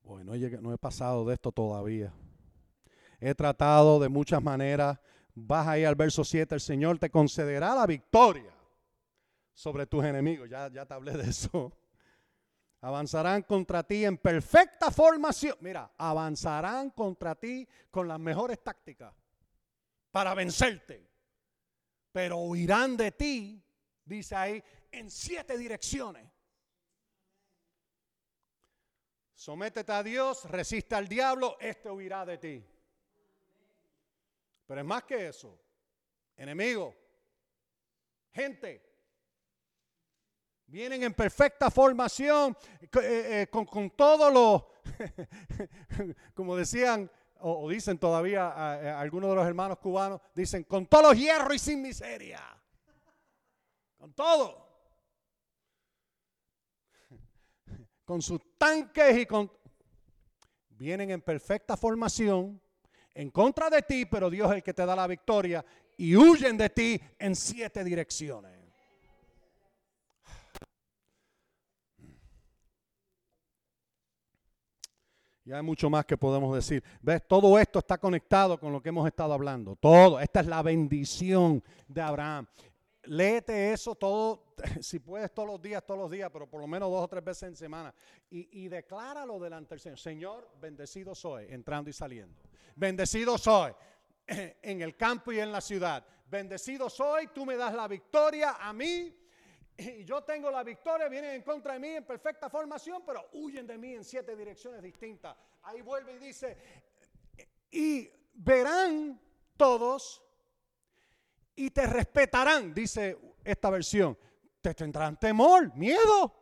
Bueno, no he pasado de esto todavía. He tratado de muchas maneras. Vas ahí al verso 7, el Señor te concederá la victoria sobre tus enemigos. Ya, ya te hablé de eso. Avanzarán contra ti en perfecta formación. Mira, avanzarán contra ti con las mejores tácticas para vencerte. Pero huirán de ti, dice ahí, en siete direcciones. Sométete a Dios, resiste al diablo, este huirá de ti. Pero es más que eso. Enemigo, gente, Vienen en perfecta formación, eh, eh, con, con todos los, como decían o, dicen todavía algunos de los hermanos cubanos, dicen, con todos los hierros y sin miseria. Con todo. Con sus tanques y con... Vienen en perfecta formación en contra de ti, pero Dios es el que te da la victoria y huyen de ti en siete direcciones. Y hay mucho más que podemos decir. ¿Ves? Todo esto está conectado con lo que hemos estado hablando. Todo. Esta es la bendición de Abraham. Léete eso todo, si puedes todos los días, todos los días, pero por lo menos dos o tres veces en semana. Y, y decláralo delante del Señor. Señor, bendecido soy, entrando y saliendo. Bendecido soy en el campo y en la ciudad. Bendecido soy, tú me das la victoria a mí y yo tengo la victoria, vienen en contra de mí en perfecta formación, pero huyen de mí en siete direcciones distintas. Ahí vuelve y dice, y verán todos y te respetarán, dice esta versión. Te tendrán temor, miedo.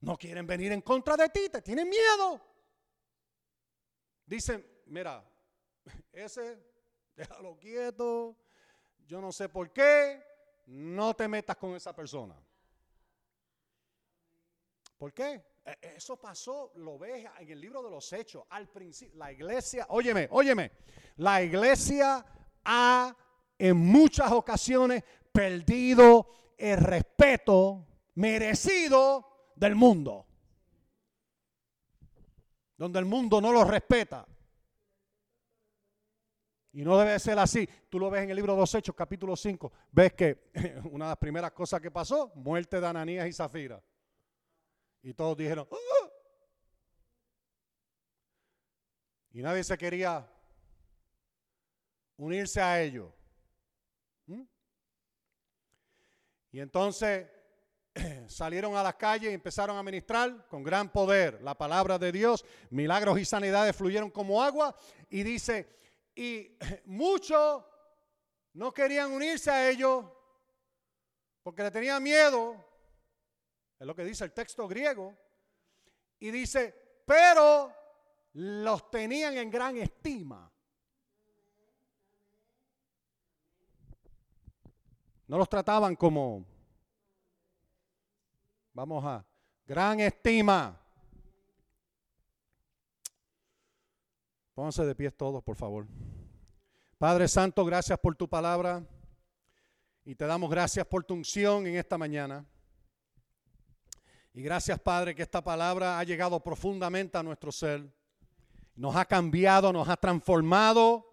No quieren venir en contra de ti, te tienen miedo. Dicen, mira, ese, déjalo quieto, yo no sé por qué, no te metas con esa persona. ¿Por qué? E, eso pasó, lo ves en el libro de los hechos, al principio, la iglesia, óyeme, óyeme, la iglesia ha en muchas ocasiones perdido el respeto merecido del mundo. Donde el mundo no lo respeta. Y no debe ser así. Tú lo ves en el libro de los Hechos, capítulo 5. Ves que una de las primeras cosas que pasó, muerte de Ananías y Zafira. Y todos dijeron, ¡Ah!". y nadie se quería unirse a ellos. ¿Mm? Y entonces salieron a las calles y empezaron a ministrar con gran poder la palabra de Dios. Milagros y sanidades fluyeron como agua. Y dice, y muchos no querían unirse a ellos porque le tenían miedo. Es lo que dice el texto griego. Y dice, pero los tenían en gran estima. No los trataban como, vamos a, gran estima. Pónganse de pie todos, por favor. Padre Santo, gracias por tu palabra y te damos gracias por tu unción en esta mañana. Y gracias, Padre, que esta palabra ha llegado profundamente a nuestro ser. Nos ha cambiado, nos ha transformado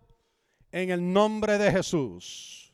en el nombre de Jesús.